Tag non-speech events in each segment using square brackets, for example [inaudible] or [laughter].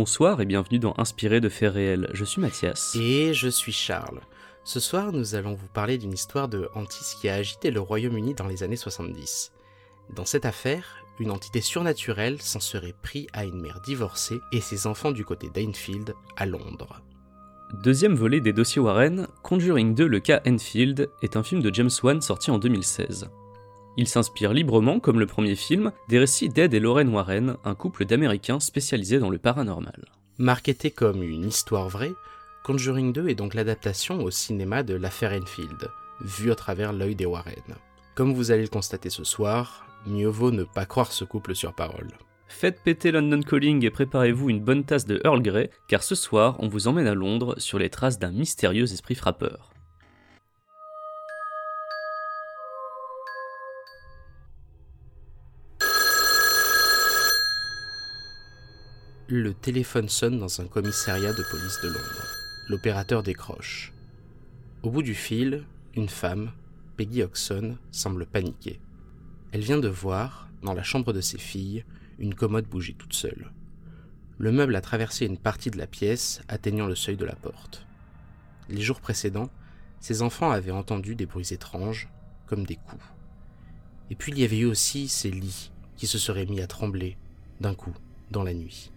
Bonsoir et bienvenue dans Inspiré de faits réels. Je suis Mathias. Et je suis Charles. Ce soir, nous allons vous parler d'une histoire de Antis qui a agité le Royaume-Uni dans les années 70. Dans cette affaire, une entité surnaturelle s'en serait pris à une mère divorcée et ses enfants du côté d'Enfield, à Londres. Deuxième volet des dossiers Warren, Conjuring 2 Le cas Enfield est un film de James Wan sorti en 2016. Il s'inspire librement, comme le premier film, des récits d'Ed et Lorraine Warren, un couple d'Américains spécialisés dans le paranormal. Marketé comme une histoire vraie, Conjuring 2 est donc l'adaptation au cinéma de l'affaire Enfield, vue à travers l'œil des Warren. Comme vous allez le constater ce soir, mieux vaut ne pas croire ce couple sur parole. Faites péter London Calling et préparez-vous une bonne tasse de Earl Grey, car ce soir, on vous emmène à Londres sur les traces d'un mystérieux esprit frappeur. Le téléphone sonne dans un commissariat de police de Londres. L'opérateur décroche. Au bout du fil, une femme, Peggy Oxon, semble paniquée. Elle vient de voir, dans la chambre de ses filles, une commode bouger toute seule. Le meuble a traversé une partie de la pièce, atteignant le seuil de la porte. Les jours précédents, ses enfants avaient entendu des bruits étranges, comme des coups. Et puis il y avait eu aussi ces lits qui se seraient mis à trembler, d'un coup, dans la nuit.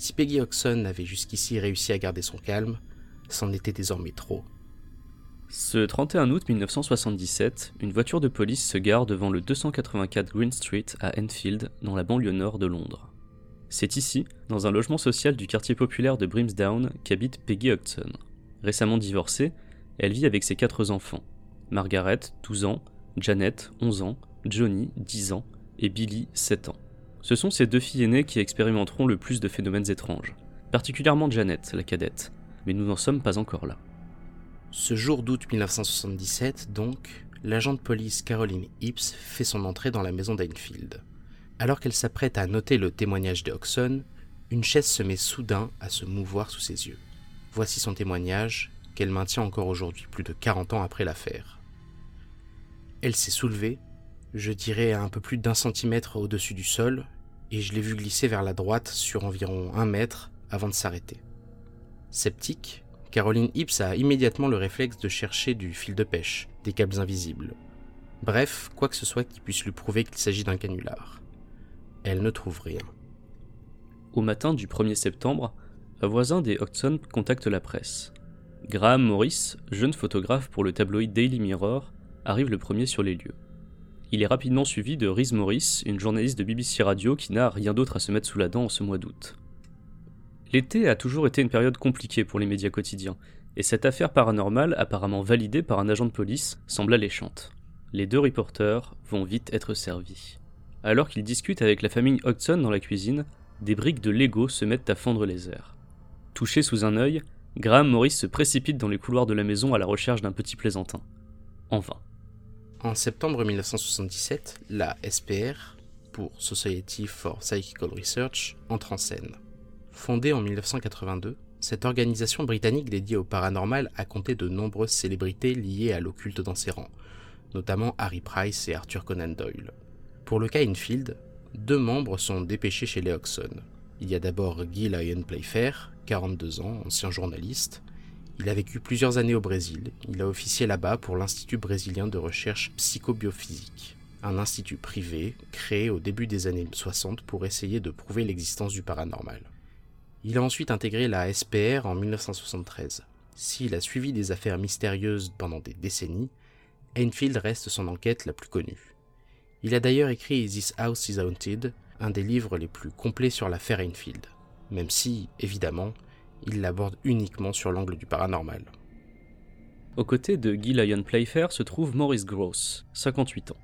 Si Peggy Oxon avait jusqu'ici réussi à garder son calme, c'en était désormais trop. Ce 31 août 1977, une voiture de police se gare devant le 284 Green Street à Enfield, dans la banlieue nord de Londres. C'est ici, dans un logement social du quartier populaire de Brimsdown, qu'habite Peggy Hodgson. Récemment divorcée, elle vit avec ses quatre enfants. Margaret, 12 ans, Janet, 11 ans, Johnny, 10 ans, et Billy, 7 ans. Ce sont ces deux filles aînées qui expérimenteront le plus de phénomènes étranges, particulièrement Janet, la cadette, mais nous n'en sommes pas encore là. Ce jour d'août 1977, donc, l'agent de police Caroline Hips fait son entrée dans la maison d'Enfield. Alors qu'elle s'apprête à noter le témoignage de Oxon, une chaise se met soudain à se mouvoir sous ses yeux. Voici son témoignage, qu'elle maintient encore aujourd'hui, plus de 40 ans après l'affaire. Elle s'est soulevée, je dirais à un peu plus d'un centimètre au-dessus du sol, et je l'ai vu glisser vers la droite sur environ un mètre avant de s'arrêter. Sceptique, Caroline Hips a immédiatement le réflexe de chercher du fil de pêche, des câbles invisibles. Bref, quoi que ce soit qui puisse lui prouver qu'il s'agit d'un canular. Elle ne trouve rien. Au matin du 1er septembre, un voisin des Hodgson contacte la presse. Graham Morris, jeune photographe pour le tabloïd Daily Mirror, arrive le premier sur les lieux. Il est rapidement suivi de Rhys Morris, une journaliste de BBC Radio qui n'a rien d'autre à se mettre sous la dent en ce mois d'août. L'été a toujours été une période compliquée pour les médias quotidiens, et cette affaire paranormale, apparemment validée par un agent de police, semble alléchante. Les deux reporters vont vite être servis. Alors qu'ils discutent avec la famille Hodgson dans la cuisine, des briques de Lego se mettent à fondre les airs. Touché sous un œil, Graham Morris se précipite dans les couloirs de la maison à la recherche d'un petit plaisantin. En vain. En septembre 1977, la SPR, pour Society for Psychical Research, entre en scène. Fondée en 1982, cette organisation britannique dédiée au paranormal a compté de nombreuses célébrités liées à l'occulte dans ses rangs, notamment Harry Price et Arthur Conan Doyle. Pour le cas Enfield, deux membres sont dépêchés chez les Hodgson. Il y a d'abord Guy Lyon Playfair, 42 ans, ancien journaliste. Il a vécu plusieurs années au Brésil. Il a officié là-bas pour l'Institut brésilien de recherche psychobiophysique, un institut privé créé au début des années 60 pour essayer de prouver l'existence du paranormal. Il a ensuite intégré la SPR en 1973. S'il a suivi des affaires mystérieuses pendant des décennies, Enfield reste son enquête la plus connue. Il a d'ailleurs écrit This House is Haunted, un des livres les plus complets sur l'affaire Enfield, même si, évidemment, il l'aborde uniquement sur l'angle du paranormal. Aux côtés de Guy Lyon Playfair se trouve Maurice Gross, 58 ans.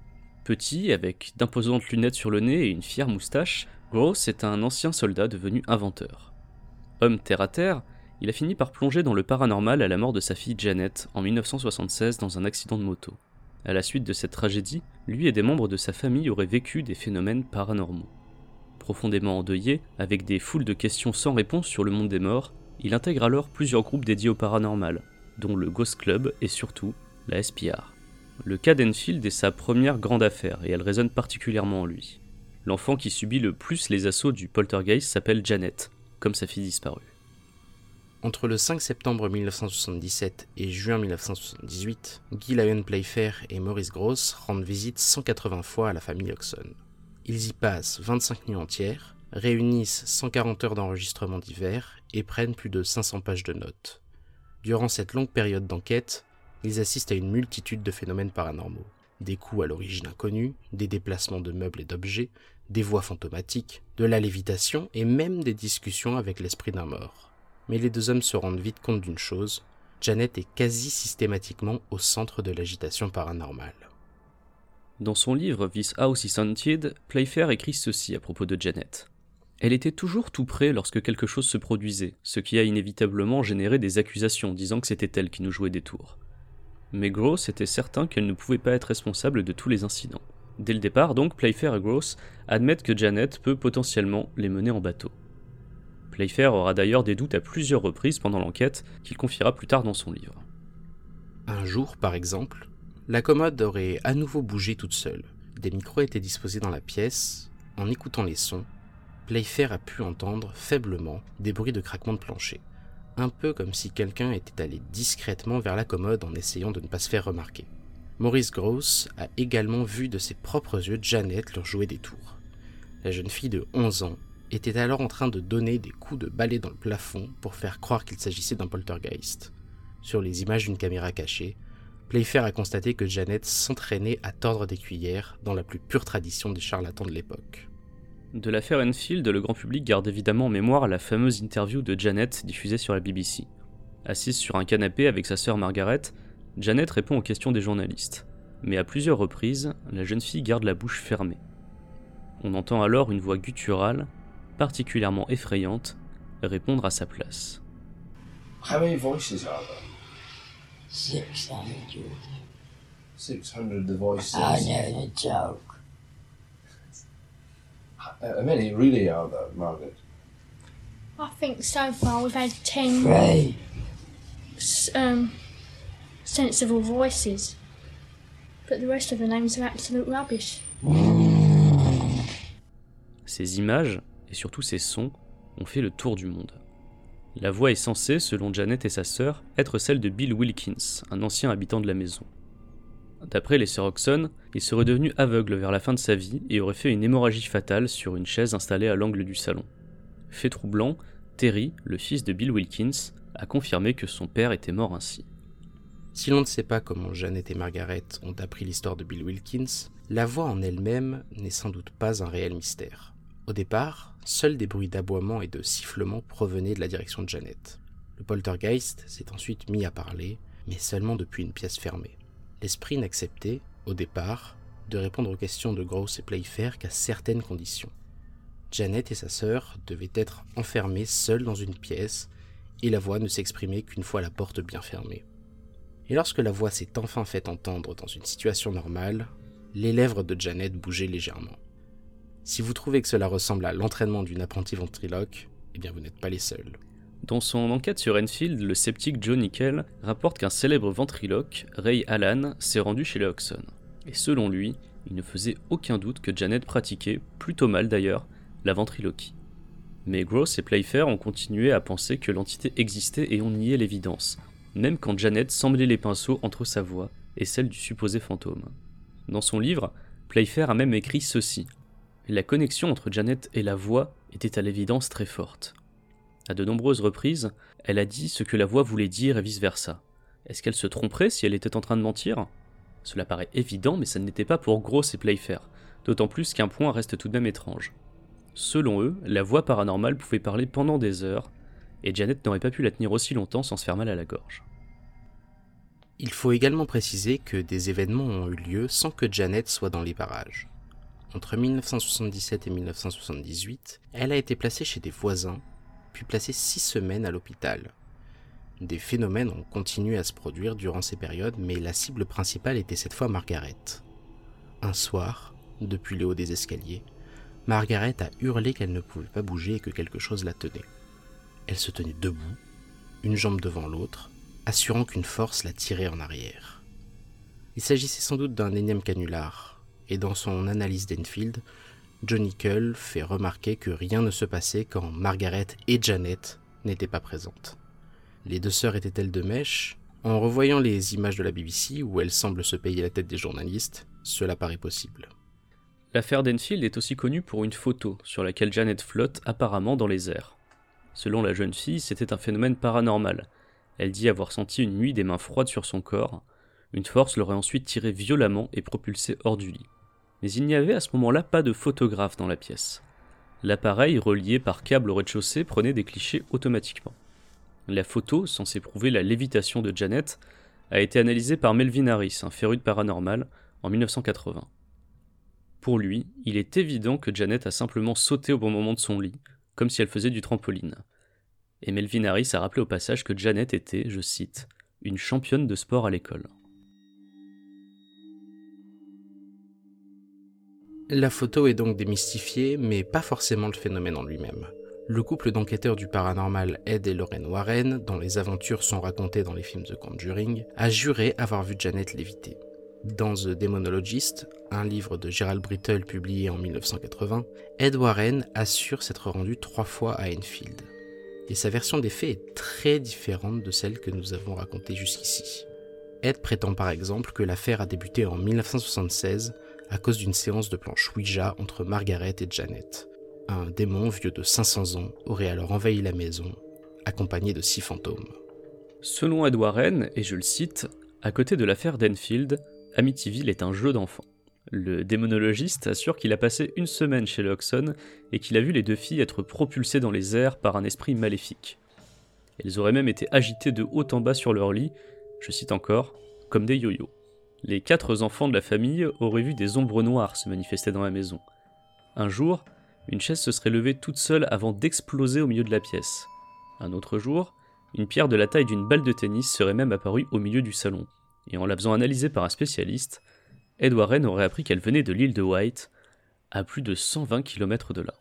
Petit, avec d'imposantes lunettes sur le nez et une fière moustache, Gross est un ancien soldat devenu inventeur. Homme terre à terre, il a fini par plonger dans le paranormal à la mort de sa fille Janet en 1976 dans un accident de moto. À la suite de cette tragédie, lui et des membres de sa famille auraient vécu des phénomènes paranormaux. Profondément endeuillé, avec des foules de questions sans réponse sur le monde des morts, il intègre alors plusieurs groupes dédiés au paranormal, dont le Ghost Club et surtout la SPR. Le cas d'Enfield est sa première grande affaire et elle résonne particulièrement en lui. L'enfant qui subit le plus les assauts du poltergeist s'appelle Janet, comme sa fille disparue. Entre le 5 septembre 1977 et juin 1978, Guy Lyon Playfair et Maurice Gross rendent visite 180 fois à la famille Oxon. Ils y passent 25 nuits entières, réunissent 140 heures d'enregistrement divers et prennent plus de 500 pages de notes. Durant cette longue période d'enquête, ils assistent à une multitude de phénomènes paranormaux. Des coups à l'origine inconnue, des déplacements de meubles et d'objets, des voix fantomatiques, de la lévitation et même des discussions avec l'esprit d'un mort. Mais les deux hommes se rendent vite compte d'une chose, Janet est quasi systématiquement au centre de l'agitation paranormale. Dans son livre This House is Haunted, Playfair écrit ceci à propos de Janet. Elle était toujours tout près lorsque quelque chose se produisait, ce qui a inévitablement généré des accusations disant que c'était elle qui nous jouait des tours. Mais Gross était certain qu'elle ne pouvait pas être responsable de tous les incidents. Dès le départ, donc, Playfair et Gross admettent que Janet peut potentiellement les mener en bateau. Playfair aura d'ailleurs des doutes à plusieurs reprises pendant l'enquête, qu'il confiera plus tard dans son livre. Un jour, par exemple, la commode aurait à nouveau bougé toute seule. Des micros étaient disposés dans la pièce. En écoutant les sons, Playfair a pu entendre faiblement des bruits de craquement de plancher, un peu comme si quelqu'un était allé discrètement vers la commode en essayant de ne pas se faire remarquer. Maurice Gross a également vu de ses propres yeux Janet leur jouer des tours. La jeune fille de 11 ans était alors en train de donner des coups de balai dans le plafond pour faire croire qu'il s'agissait d'un poltergeist. Sur les images d'une caméra cachée, Playfair a constaté que Janet s'entraînait à tordre des cuillères dans la plus pure tradition des charlatans de l'époque. De l'affaire Enfield, le grand public garde évidemment en mémoire la fameuse interview de Janet diffusée sur la BBC. Assise sur un canapé avec sa sœur Margaret, Janet répond aux questions des journalistes. Mais à plusieurs reprises, la jeune fille garde la bouche fermée. On entend alors une voix gutturale, particulièrement effrayante, répondre à sa place. How many voices are there? 600. 600 the voices. I know the joke. How many really are there, Margaret? I think so far we've had 10 Three. s- um, sensible voices. But the rest of the names are absolute rubbish. Ces images, et surtout ces sons, ont fait le tour du monde. La voix est censée, selon Janet et sa sœur, être celle de Bill Wilkins, un ancien habitant de la maison. D'après les sœurs Oxon, il serait devenu aveugle vers la fin de sa vie et aurait fait une hémorragie fatale sur une chaise installée à l'angle du salon. Fait troublant, Terry, le fils de Bill Wilkins, a confirmé que son père était mort ainsi. Si l'on ne sait pas comment Janet et Margaret ont appris l'histoire de Bill Wilkins, la voix en elle-même n'est sans doute pas un réel mystère. Au départ, seuls des bruits d'aboiement et de sifflement provenaient de la direction de Janet. Le poltergeist s'est ensuite mis à parler, mais seulement depuis une pièce fermée. L'esprit n'acceptait, au départ, de répondre aux questions de Gross et Playfair qu'à certaines conditions. Janet et sa sœur devaient être enfermées seules dans une pièce, et la voix ne s'exprimait qu'une fois la porte bien fermée. Et lorsque la voix s'est enfin fait entendre dans une situation normale, les lèvres de Janet bougeaient légèrement. Si vous trouvez que cela ressemble à l'entraînement d'une apprentie ventriloque, eh bien vous n'êtes pas les seuls. Dans son enquête sur Enfield, le sceptique Joe Nickel rapporte qu'un célèbre ventriloque, Ray Allan, s'est rendu chez les Oxon. Et selon lui, il ne faisait aucun doute que Janet pratiquait, plutôt mal d'ailleurs, la ventriloquie. Mais Gross et Playfair ont continué à penser que l'entité existait et ont nié l'évidence, même quand Janet semblait les pinceaux entre sa voix et celle du supposé fantôme. Dans son livre, Playfair a même écrit ceci. La connexion entre Janet et la voix était à l'évidence très forte. À de nombreuses reprises, elle a dit ce que la voix voulait dire et vice-versa. Est-ce qu'elle se tromperait si elle était en train de mentir? Cela paraît évident, mais ça n'était pas pour Gross et Playfair, d'autant plus qu'un point reste tout de même étrange. Selon eux, la voix paranormale pouvait parler pendant des heures, et Janet n'aurait pas pu la tenir aussi longtemps sans se faire mal à la gorge. Il faut également préciser que des événements ont eu lieu sans que Janet soit dans les parages. Entre 1977 et 1978, elle a été placée chez des voisins, puis placée six semaines à l'hôpital. Des phénomènes ont continué à se produire durant ces périodes, mais la cible principale était cette fois Margaret. Un soir, depuis le haut des escaliers, Margaret a hurlé qu'elle ne pouvait pas bouger et que quelque chose la tenait. Elle se tenait debout, une jambe devant l'autre, assurant qu'une force la tirait en arrière. Il s'agissait sans doute d'un énième canular, et dans son analyse d'Enfield, Johnny Cull fait remarquer que rien ne se passait quand Margaret et Janet n'étaient pas présentes. Les deux sœurs étaient-elles de mèche? En revoyant les images de la BBC où elles semblent se payer la tête des journalistes, cela paraît possible. L'affaire d'Enfield est aussi connue pour une photo sur laquelle Janet flotte apparemment dans les airs. Selon la jeune fille, c'était un phénomène paranormal. Elle dit avoir senti une nuit des mains froides sur son corps. Une force l'aurait ensuite tirée violemment et propulsée hors du lit. Mais il n'y avait à ce moment-là pas de photographe dans la pièce. L'appareil, relié par câble au rez-de-chaussée, prenait des clichés automatiquement. La photo, censée prouver la lévitation de Janet, a été analysée par Melvin Harris, un féru de paranormal, en 1980. Pour lui, il est évident que Janet a simplement sauté au bon moment de son lit, comme si elle faisait du trampoline. Et Melvin Harris a rappelé au passage que Janet était, je cite, une championne de sport à l'école. La photo est donc démystifiée, mais pas forcément le phénomène en lui-même. Le couple d'enquêteurs du paranormal Ed et Lorraine Warren, dont les aventures sont racontées dans les films The Conjuring, a juré avoir vu Janet léviter. Dans The Demonologist, un livre de Gerald Brittle publié en 1980, Ed Warren assure s'être rendu trois fois à Enfield. Et sa version des faits est très différente de celle que nous avons racontée jusqu'ici. Ed prétend par exemple que l'affaire a débuté en 1976 à cause d'une séance de planche Ouija entre Margaret et Janet. Un démon vieux de 500 ans aurait alors envahi la maison, accompagné de six fantômes. Selon Ed Warren, et je le cite, à côté de l'affaire d'Enfield, Amityville est un jeu d'enfant. Le démonologiste assure qu'il a passé une semaine chez Loxon et qu'il a vu les deux filles être propulsées dans les airs par un esprit maléfique. Elles auraient même été agitées de haut en bas sur leur lit, je cite encore, comme des yo-yo. Les quatre enfants de la famille auraient vu des ombres noires se manifester dans la maison. Un jour, une chaise se serait levée toute seule avant d'exploser au milieu de la pièce. Un autre jour, une pierre de la taille d'une balle de tennis serait même apparue au milieu du salon. Et en la faisant analyser par un spécialiste, Ed Warren aurait appris qu'elle venait de l'île de White, à plus de 120 km de là.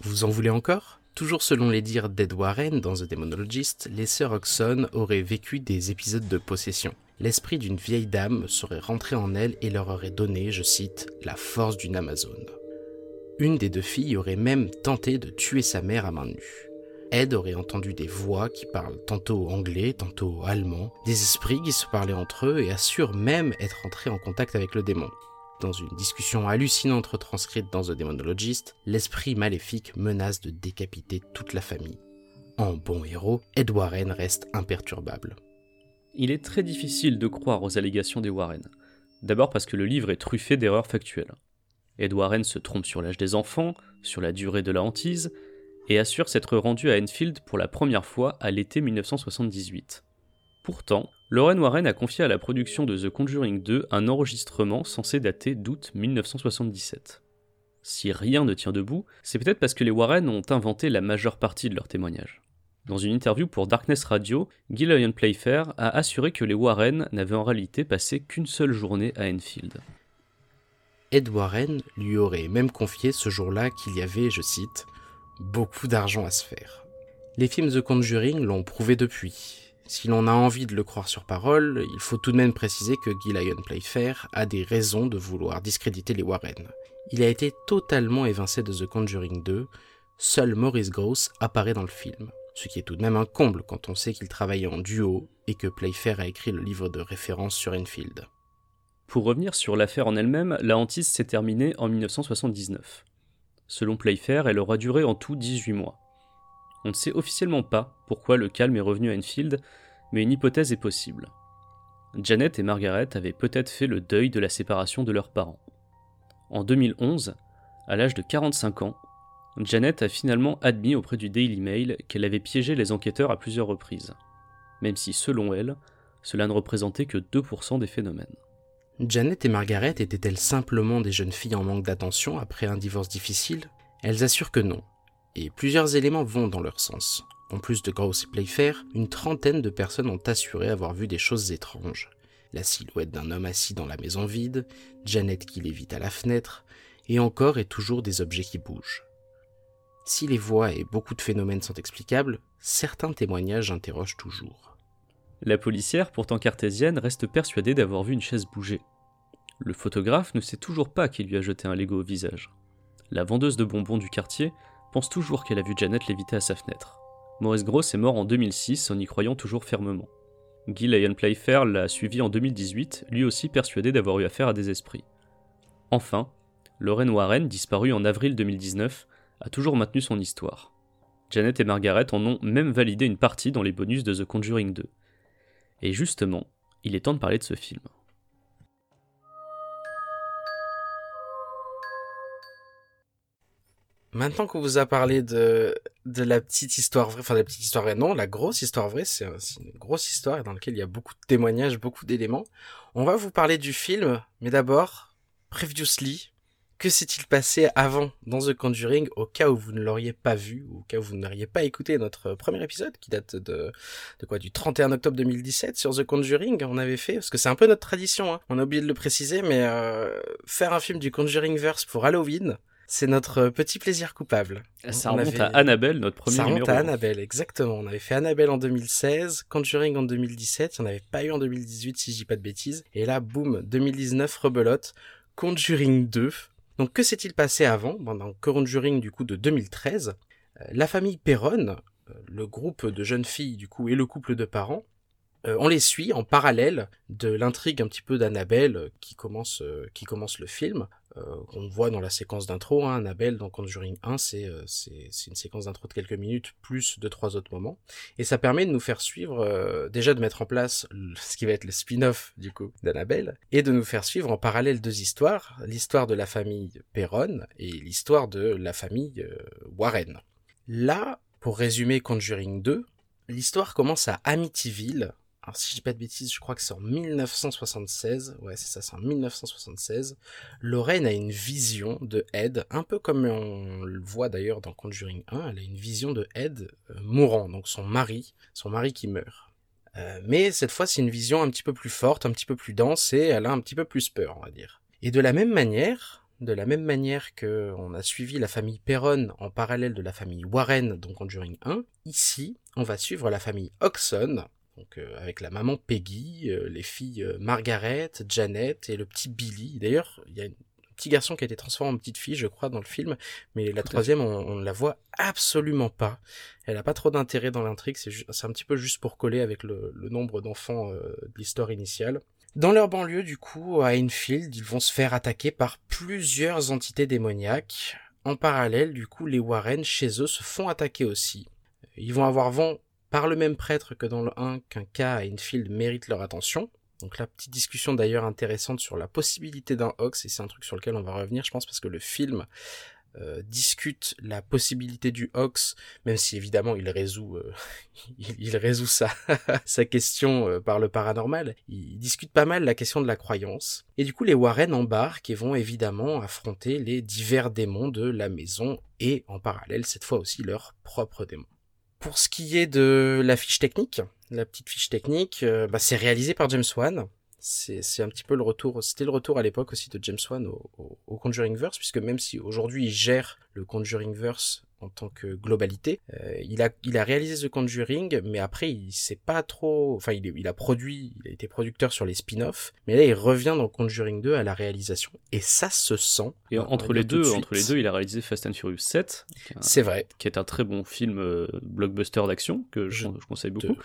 Vous en voulez encore? Toujours selon les dires d'Ed Warren dans The Demonologist, les sœurs Oxon auraient vécu des épisodes de possession. L'esprit d'une vieille dame serait rentré en elles et leur aurait donné, je cite, la force d'une Amazone. Une des deux filles aurait même tenté de tuer sa mère à main nue. Ed aurait entendu des voix qui parlent tantôt anglais, tantôt allemand, des esprits qui se parlaient entre eux et assure même être entré en contact avec le démon. Dans une discussion hallucinante retranscrite dans The Demonologist, l'esprit maléfique menace de décapiter toute la famille. En bon héros, Ed Warren reste imperturbable. Il est très difficile de croire aux allégations des Warren. D'abord parce que le livre est truffé d'erreurs factuelles. Ed Warren se trompe sur l'âge des enfants, sur la durée de la hantise, et assure s'être rendu à Enfield pour la première fois à l'été 1978. Pourtant, Lauren Warren a confié à la production de The Conjuring 2 un enregistrement censé dater d'août 1977. Si rien ne tient debout, c'est peut-être parce que les Warren ont inventé la majeure partie de leur témoignage. Dans une interview pour Darkness Radio, Gillian Playfair a assuré que les Warren n'avaient en réalité passé qu'une seule journée à Enfield. Ed Warren lui aurait même confié ce jour-là qu'il y avait, je cite, beaucoup d'argent à se faire. Les films The Conjuring l'ont prouvé depuis. Si l'on a envie de le croire sur parole, il faut tout de même préciser que Gillian Playfair a des raisons de vouloir discréditer les Warren. Il a été totalement évincé de The Conjuring 2, seul Maurice Gross apparaît dans le film, ce qui est tout de même un comble quand on sait qu'il travaillait en duo et que Playfair a écrit le livre de référence sur Enfield. Pour revenir sur l'affaire en elle-même, la hantise s'est terminée en 1979. Selon Playfair, elle aura duré en tout 18 mois. On ne sait officiellement pas pourquoi le calme est revenu à Enfield, mais une hypothèse est possible. Janet et Margaret avaient peut-être fait le deuil de la séparation de leurs parents. En 2011, à l'âge de 45 ans, Janet a finalement admis auprès du Daily Mail qu'elle avait piégé les enquêteurs à plusieurs reprises, même si selon elle, cela ne représentait que 2% des phénomènes. Janet et Margaret étaient-elles simplement des jeunes filles en manque d'attention après un divorce difficile? Elles assurent que non. Et plusieurs éléments vont dans leur sens. En plus de Gross et Playfair, une trentaine de personnes ont assuré avoir vu des choses étranges. La silhouette d'un homme assis dans la maison vide, Janet qui lévite à la fenêtre, et encore et toujours des objets qui bougent. Si les voix et beaucoup de phénomènes sont explicables, certains témoignages interrogent toujours. La policière, pourtant cartésienne, reste persuadée d'avoir vu une chaise bouger. Le photographe ne sait toujours pas qui lui a jeté un Lego au visage. La vendeuse de bonbons du quartier pense toujours qu'elle a vu Janet léviter à sa fenêtre. Maurice Gross est mort en 2006 en y croyant toujours fermement. Guy Lyon Playfair l'a suivi en 2018, lui aussi persuadé d'avoir eu affaire à des esprits. Enfin, Lorraine Warren, disparue en avril 2019, a toujours maintenu son histoire. Janet et Margaret en ont même validé une partie dans les bonus de The Conjuring 2. Et justement, il est temps de parler de ce film. Maintenant qu'on vous a parlé de, la petite histoire vraie, enfin la petite histoire vraie, non, la grosse histoire vraie, c'est une grosse histoire dans laquelle il y a beaucoup de témoignages, beaucoup d'éléments. On va vous parler du film, mais d'abord, previously, que s'est-il passé avant dans The Conjuring au cas où vous ne l'auriez pas vu, ou au cas où vous n'auriez pas écouté notre premier épisode qui date de, de quoi, du 31 octobre 2017 sur The Conjuring, on avait fait, parce que c'est un peu notre tradition, hein. on a oublié de le préciser, mais euh, faire un film du Conjuring verse pour Halloween, c'est notre petit plaisir coupable. Ça On remonte avait- à Annabelle, notre premier Ça remonte numéro. à Annabelle, exactement. On avait fait Annabelle en 2016, Conjuring en 2017, il n'y en avait pas eu en 2018 si je dis pas de bêtises. Et là, boum, 2019, rebelote, Conjuring 2. Donc que s'est-il passé avant Dans Conjuring du coup de 2013, euh, la famille Perron, euh, le groupe de jeunes filles du coup et le couple de parents, euh, on les suit en parallèle de l'intrigue un petit peu d'Annabelle euh, qui commence euh, qui commence le film. Euh, on voit dans la séquence d'intro, hein, Annabelle dans Conjuring 1, c'est euh, c'est c'est une séquence d'intro de quelques minutes plus de trois autres moments, et ça permet de nous faire suivre euh, déjà de mettre en place [laughs] ce qui va être le spin-off du coup d'Annabelle, et de nous faire suivre en parallèle deux histoires, l'histoire de la famille Perron et l'histoire de la famille Warren. Là, pour résumer Conjuring 2, l'histoire commence à Amityville. Alors si je dis pas de bêtises, je crois que c'est en 1976. Ouais, c'est ça, c'est en 1976. Lorraine a une vision de Ed, un peu comme on le voit d'ailleurs dans Conjuring 1, elle a une vision de Ed euh, mourant, donc son mari, son mari qui meurt. Euh, mais cette fois, c'est une vision un petit peu plus forte, un petit peu plus dense, et elle a un petit peu plus peur, on va dire. Et de la même manière, de la même manière que on a suivi la famille Perron en parallèle de la famille Warren dans Conjuring 1, ici, on va suivre la famille Oxon, donc euh, avec la maman Peggy, euh, les filles euh, Margaret, Janet et le petit Billy. D'ailleurs, il y a un petit garçon qui a été transformé en petite fille, je crois, dans le film, mais la troisième, on, ne la voit absolument pas. Elle a pas trop d'intérêt dans l'intrigue, c'est un petit peu juste pour coller avec le, le nombre d'enfants euh, de l'histoire initiale. Dans leur banlieue, du coup, à Enfield, ils vont se faire attaquer par plusieurs entités démoniaques. En parallèle, du coup, les Warren, chez eux, se font attaquer aussi. Ils vont avoir vent par le même prêtre que dans le 1 qu'un cas à Enfield mérite leur attention. Donc la petite discussion d'ailleurs intéressante sur la possibilité d'un hoax, et c'est un truc sur lequel on va revenir, je pense, parce que le film euh, discute la possibilité du hoax, même si évidemment il résout, euh, [laughs] il, il résout sa, [laughs] sa question euh, par le paranormal. Il discute pas mal la question de la croyance. Et du coup, les Warren embarquent et vont évidemment affronter les divers démons de la maison et en parallèle cette fois aussi leurs propres démons. Pour ce qui est de la fiche technique, la petite fiche technique, euh, bah, c'est réalisé par James Wan. C'est un petit peu le retour, c'était le retour à l'époque aussi de James Wan au, au, au Conjuringverse, puisque même si aujourd'hui il gère le Conjuringverse en tant que globalité, euh, il a il a réalisé The Conjuring, mais après il sait pas trop, enfin il, il a produit, il a été producteur sur les spin-offs, mais là il revient dans Conjuring 2 à la réalisation, et ça se sent. Et entre les de deux, entre les deux, il a réalisé Fast and Furious 7, qui est un, c'est vrai. qui est un très bon film euh, blockbuster d'action que je, Je je conseille beaucoup.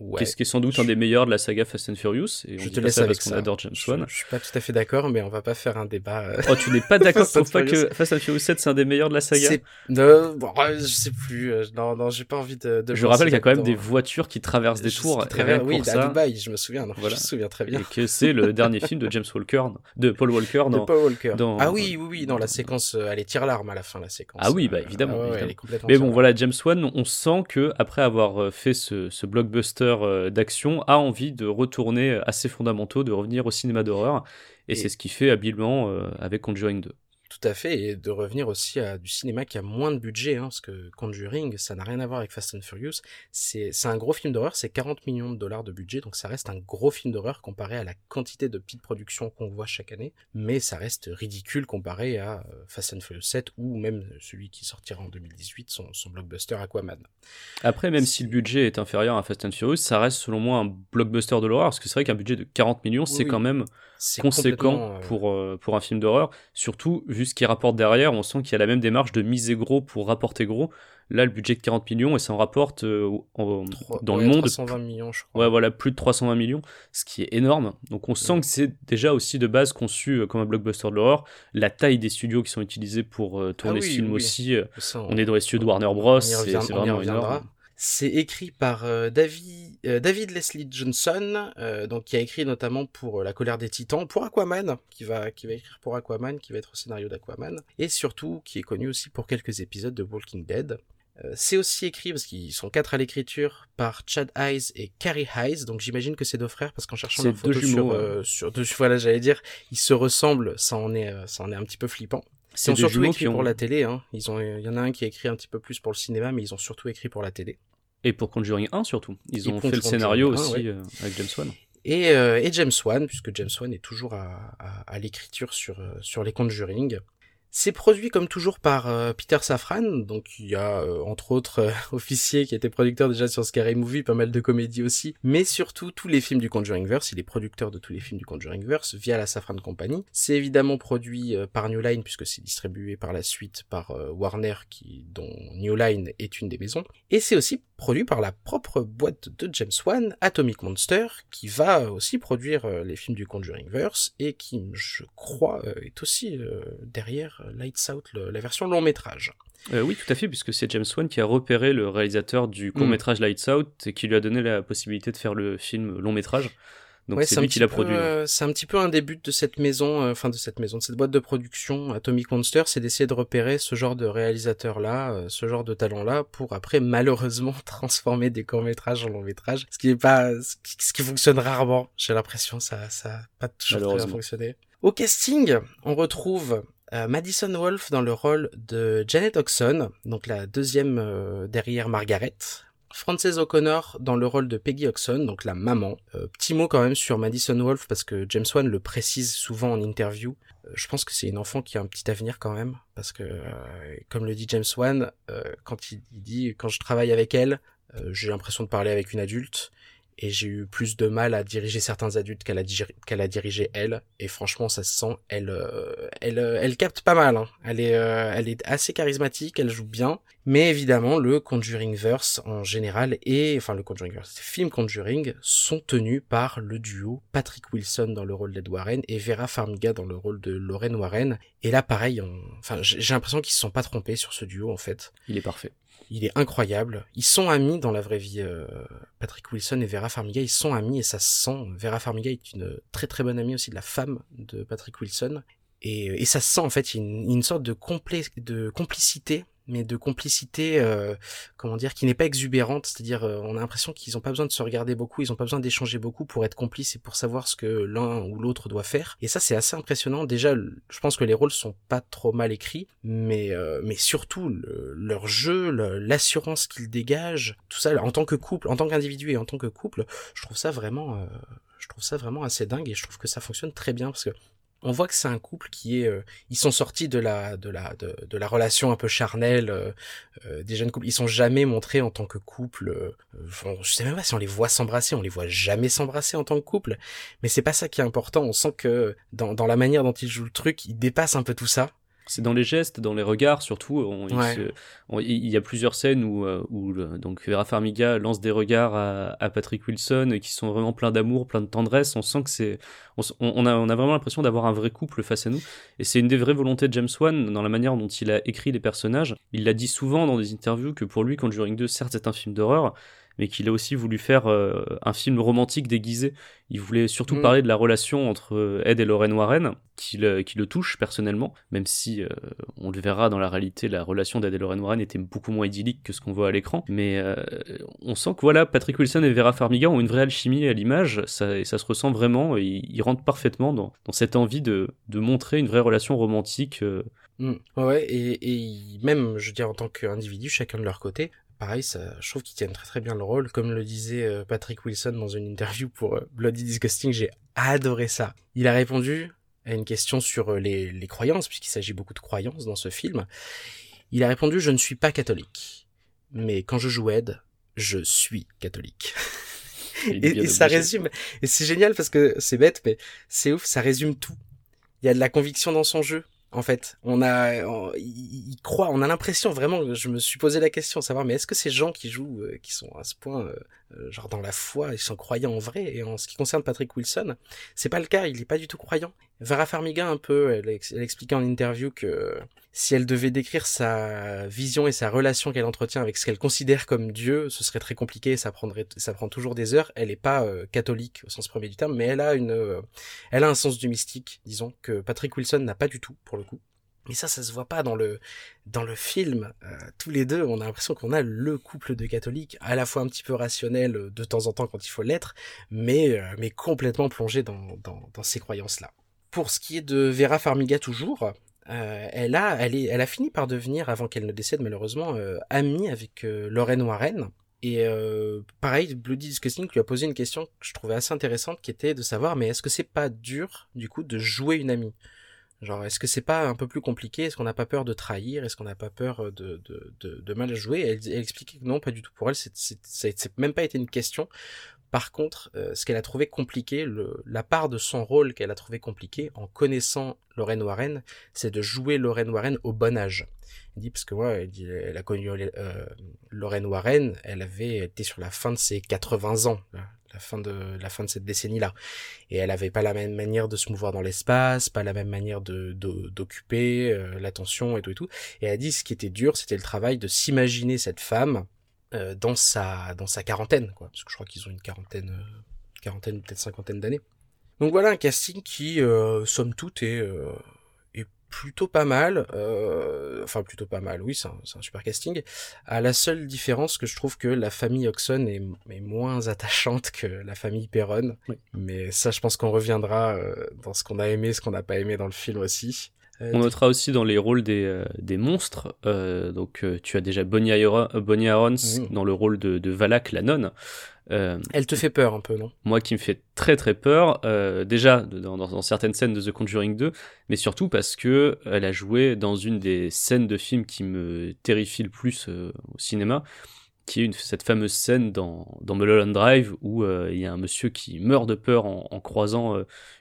Ouais. Qu'est-ce qui est sans doute un des meilleurs de la saga Fast and Furious et on Je te laisse ça avec parce qu'on adore James Je, Wan. je suis pas tout à fait d'accord, mais on va pas faire un débat. euh, Oh, tu n'es pas [laughs] d'accord pour pas que Fast and Furious 7 c'est un des meilleurs de la saga bon, je sais plus. euh, Non, non, j'ai pas envie de. de Je me rappelle qu'il y a quand même des voitures qui traversent des Je- tours traversent- oui, pour à Dubaï, je me souviens. non, Voilà. Je me souviens très bien. et que c'est le dernier film de James Walker, de Paul Walker De dans... Paul Walker. dans- ah oui, oui, oui, dans la séquence, euh, elle est tire-larme à la fin, la séquence. Ah oui, bah, évidemment, ah Mais bon, voilà, James Wan, on sent que après avoir fait ce blockbuster réalisateur euh, d'action a envie de retourner à ses fondamentaux, de revenir au cinéma d'horreur. Et, Et- c'est ce qu'il fait habilement euh, avec Conjuring 2. Tout à fait, et de revenir aussi à du cinéma qui a moins de budget, hein, parce que Conjuring, ça n'a rien à voir avec Fast and Furious. C'est un gros film d'horreur, c'est 40 millions de dollars de budget, donc ça reste un gros film d'horreur comparé à la quantité de petites productions qu'on voit chaque année, mais ça reste ridicule comparé à euh, Fast and Furious 7 ou même celui qui sortira en 2018, son, son blockbuster Aquaman. Après, même si le budget est inférieur à Fast and Furious, ça reste selon moi un blockbuster de l'horreur, parce que c'est vrai qu'un budget de 40 millions, c'est quand même conséquent euh, pour, euh, pour un film d'horreur. Surtout, vu ce qu'il rapporte derrière, on sent qu'il y a la même démarche de miser gros pour rapporter gros. Là, le budget de 40 millions, et ça en rapporte euh, en- dans ouais, le monde 320 millions, je crois. Ouais, voilà, plus de 320 millions, ce qui est énorme. Donc on sent Ouais. que c'est déjà aussi de base conçu euh, comme un blockbuster de l'horreur. La taille des studios qui sont utilisés pour euh, tourner Ah oui, ce film oui. aussi, Ça, on est dans les studios de Warner Bros, on y c'est revient- c'est on y vraiment reviendra. énorme. C'est écrit par euh, David, euh, David Leslie Johnson, euh, donc qui a écrit notamment pour euh, La colère des titans, pour Aquaman, qui va, qui va écrire pour Aquaman, qui va être au scénario d'Aquaman, et surtout qui est connu aussi pour quelques épisodes de Walking Dead. C'est aussi écrit, parce qu'ils sont quatre à l'écriture, par Chad Hayes et Carrie Hayes, donc j'imagine que c'est deux frères, parce qu'en cherchant leurs photos jumeaux, sur, euh, sur deux, [laughs] voilà, j'allais dire, ils se ressemblent, ça en est, ça en est un petit peu flippant. Ils C'est surtout écrit qui ont... pour la télé, hein. Ils ont, il y en a un qui a écrit un petit peu plus pour le cinéma, mais ils ont surtout écrit pour la télé. Et pour Conjuring 1 surtout. Ils Et ont fait le scénario 1, aussi ouais. euh, avec James Wan. Et, euh, et James Wan, puisque James Wan est toujours à, à, à l'écriture sur, euh, sur les Conjuring. C'est produit comme toujours par euh, Peter Safran, donc il y a euh, entre autres euh, [laughs] Officier qui était producteur déjà sur Scary Movie, pas mal de comédies aussi, mais surtout tous les films du Conjuringverse, il est producteur de tous les films du Conjuringverse via la Safran Company. C'est évidemment produit euh, par New Line puisque c'est distribué par la suite par euh, Warner qui dont New Line est une des maisons, et c'est aussi produit par la propre boîte de James Wan, Atomic Monster, qui va aussi produire euh, les films du Conjuringverse et qui, je crois, euh, est aussi euh, derrière Lights Out, la version long métrage. Euh, oui, tout à fait, puisque c'est James Wan qui a repéré le réalisateur du Hmm. court-métrage Lights Out et qui lui a donné la possibilité de faire le film long-métrage. Donc Ouais, c'est lui qui l'a produit. euh, c'est un petit peu un début de cette maison, euh, enfin de cette maison, de cette boîte de production Atomic Monster, c'est d'essayer de repérer ce genre de réalisateur-là, euh, ce genre de talent-là, pour après malheureusement [laughs] transformer des courts-métrages en long-métrages, ce qui est pas, ce qui, ce qui fonctionne rarement. J'ai l'impression ça, ça a pas toujours très bien Malheureusement. fonctionné. Au casting, on retrouve euh, Madison Wolfe dans le rôle de Janet Oxon, donc la deuxième euh, derrière Margaret. Frances O'Connor dans le rôle de Peggy Oxon, donc la maman. Euh, petit mot quand même sur Madison Wolfe parce que James Wan le précise souvent en interview. Euh, je pense que c'est une enfant qui a un petit avenir quand même parce que, euh, comme le dit James Wan, euh, quand dit quand je travaille avec elle, j'ai l'impression de parler avec une adulte et j'ai eu plus de mal à diriger certains adultes qu'elle a, diri- qu'elle a dirigé elle et franchement ça se sent elle euh, elle euh, elle capte pas mal hein. elle est euh, elle est assez charismatique elle joue bien mais évidemment le Conjuring verse en général et enfin le Conjuring verse les films Conjuring sont tenus par le duo Patrick Wilson dans le rôle d'Ed Warren et Vera Farmiga dans le rôle de Lorraine Warren et là pareil on- enfin j'ai l'impression qu'ils se sont pas trompés sur ce duo en fait Il est parfait. Il est incroyable. Ils sont amis dans la vraie vie. euh, Patrick Wilson et Vera Farmiga, ils sont amis et ça se sent. Vera Farmiga est une très très bonne amie aussi de la femme de Patrick Wilson. Et, ça se sent en fait, il y a une, une sorte de, complé- de complicité, mais de complicité, euh, comment dire, qui n'est pas exubérante. C'est-à-dire, euh, on a l'impression qu'ils n'ont pas besoin de se regarder beaucoup, ils n'ont pas besoin d'échanger beaucoup pour être complices et pour savoir ce que l'un ou l'autre doit faire. Et ça, c'est assez impressionnant. Déjà, je pense que les rôles sont pas trop mal écrits, mais euh, mais surtout le- leur jeu, l'assurance qu'ils dégagent, tout ça en tant que couple, en tant qu'individu et en tant que couple, je trouve ça vraiment, euh, je trouve ça vraiment assez dingue et je trouve que ça fonctionne très bien parce que on voit que c'est un couple qui est, euh, ils sont sortis de la, de la, de, la relation un peu charnelle euh, euh, des jeunes couples. Ils sont jamais montrés en tant que couple. euh, je sais même pas si on les voit s'embrasser. On les voit jamais s'embrasser en tant que couple. Mais c'est pas ça qui est important. On sent que dans, dans la manière dont ils jouent le truc, ils dépassent un peu tout ça. C'est dans les gestes, dans les regards surtout. On- il, Ouais. se- on- il y a plusieurs scènes où, euh, où le- donc Vera Farmiga lance des regards à, à Patrick Wilson qui sont vraiment pleins d'amour, pleins de tendresse. On sent que c'est, on a, on a vraiment l'impression d'avoir un vrai couple face à nous. Et c'est une des vraies volontés de James Wan dans la manière dont il a écrit les personnages. Il l'a dit souvent dans des interviews que pour lui, Conjuring 2, certes, c'est un film d'horreur, mais qu'il a aussi voulu faire euh, un film romantique déguisé. Il voulait surtout Mm. parler de la relation entre euh, Ed et Lorraine Warren, qui le, qui le touche personnellement, même si euh, on le verra dans la réalité, la relation d'Ed et Lorraine Warren était beaucoup moins idyllique que ce qu'on voit à l'écran. Mais euh, on sent que voilà, Patrick Wilson et Vera Farmiga ont une vraie alchimie à l'image, ça, et ça se ressent vraiment, et ils, rentrent parfaitement dans, dans cette envie de, de montrer une vraie relation romantique. euh, Mm. Ouais, ouais, et, et même, je veux dire, en tant qu'individu, chacun de leur côté, pareil, ça, je trouve qu'ils tiennent très très bien le rôle. Comme le disait euh, Patrick Wilson dans une interview pour euh, Bloody Disgusting, j'ai adoré ça. Il a répondu à une question sur euh, les, les croyances, puisqu'il s'agit beaucoup de croyances dans ce film. Il a répondu, je ne suis pas catholique. Mais quand je joue Ed, je suis catholique. Et, ça résume, et c'est génial parce que c'est bête, mais c'est ouf, ça résume tout. Il y a de la conviction dans son jeu. En fait, on a, on- on a l'impression vraiment. Je me suis posé la question, savoir, mais est-ce que ces gens qui jouent, euh, qui sont à ce point, euh, genre dans la foi, ils sont croyants en vrai Et en ce qui concerne Patrick Wilson, c'est pas le cas. Il est pas du tout croyant. Vera Farmiga un peu, elle expliquait en interview que si elle devait décrire sa vision et sa relation qu'elle entretient avec ce qu'elle considère comme Dieu, ce serait très compliqué, ça prendrait, ça prend toujours des heures. Elle est pas euh, catholique au sens premier du terme, mais elle a une, euh, elle a un sens du mystique, disons que Patrick Wilson n'a pas du tout pour le coup. Mais ça, ça se voit pas dans le film. Euh, tous les deux, on a l'impression qu'on a le couple de catholiques, à la fois un petit peu rationnel euh, de temps en temps quand il faut l'être, mais euh, complètement plongé dans ces croyances là. Pour ce qui est de Vera Farmiga toujours, elle a, elle a fini par devenir, avant qu'elle ne décède malheureusement, amie avec Lorraine Warren. Et pareil, Bloody Disgusting lui a posé une question que je trouvais assez intéressante, qui était de savoir, mais est-ce que c'est pas dur, du coup, de jouer une amie? Genre, est-ce que c'est pas un peu plus compliqué? Est-ce qu'on n'a pas peur de trahir? Est-ce qu'on n'a pas peur de, de, de, de mal jouer? Elle, elle expliquait que non, pas du tout. Pour elle, c'est, c'est, c'est, c'est même pas été une question. Par contre, euh, ce qu'elle a trouvé compliqué, le, la part de son rôle qu'elle a trouvé compliqué, en connaissant Lorraine Warren, c'est de jouer Lorraine Warren au bon âge. Elle dit parce que ouais, elle, dit, elle a connu euh, Lorraine Warren, elle avait été sur la fin de ses 80 ans, la fin de la fin de cette décennie-là, et elle avait pas la même manière de se mouvoir dans l'espace, pas la même manière de- d'occuper euh, l'attention et tout et tout. Et elle a dit ce qui était dur, c'était le travail de s'imaginer cette femme euh, dans sa dans sa quarantaine, quoi, parce que je crois qu'ils ont une quarantaine, euh, quarantaine ou peut-être cinquantaine d'années. Donc voilà un casting qui, euh, somme toute, est, euh, est plutôt pas mal. Euh, enfin, plutôt pas mal, oui, c'est un, c'est un super casting. À la seule différence que je trouve que la famille Oxon est, est moins attachante que la famille Perron. Oui. Mais ça, je pense qu'on reviendra dans ce qu'on a aimé, ce qu'on n'a pas aimé dans le film aussi. Euh, On notera aussi dans les rôles des, euh, des monstres, euh, donc tu as déjà Bonnie, Ira- Bonnie Arons Mhm. dans le rôle de, de Valak, la nonne. Euh, Elle te fait peur un peu, non? moi qui me fait très très peur, euh, déjà dans, dans- dans certaines scènes de The Conjuring 2, mais surtout parce que elle a joué dans une des scènes de film qui me terrifie le plus euh, au cinéma, qui est une, cette fameuse scène dans, dans Mulholland Drive où il y a un monsieur qui meurt de peur en, en croisant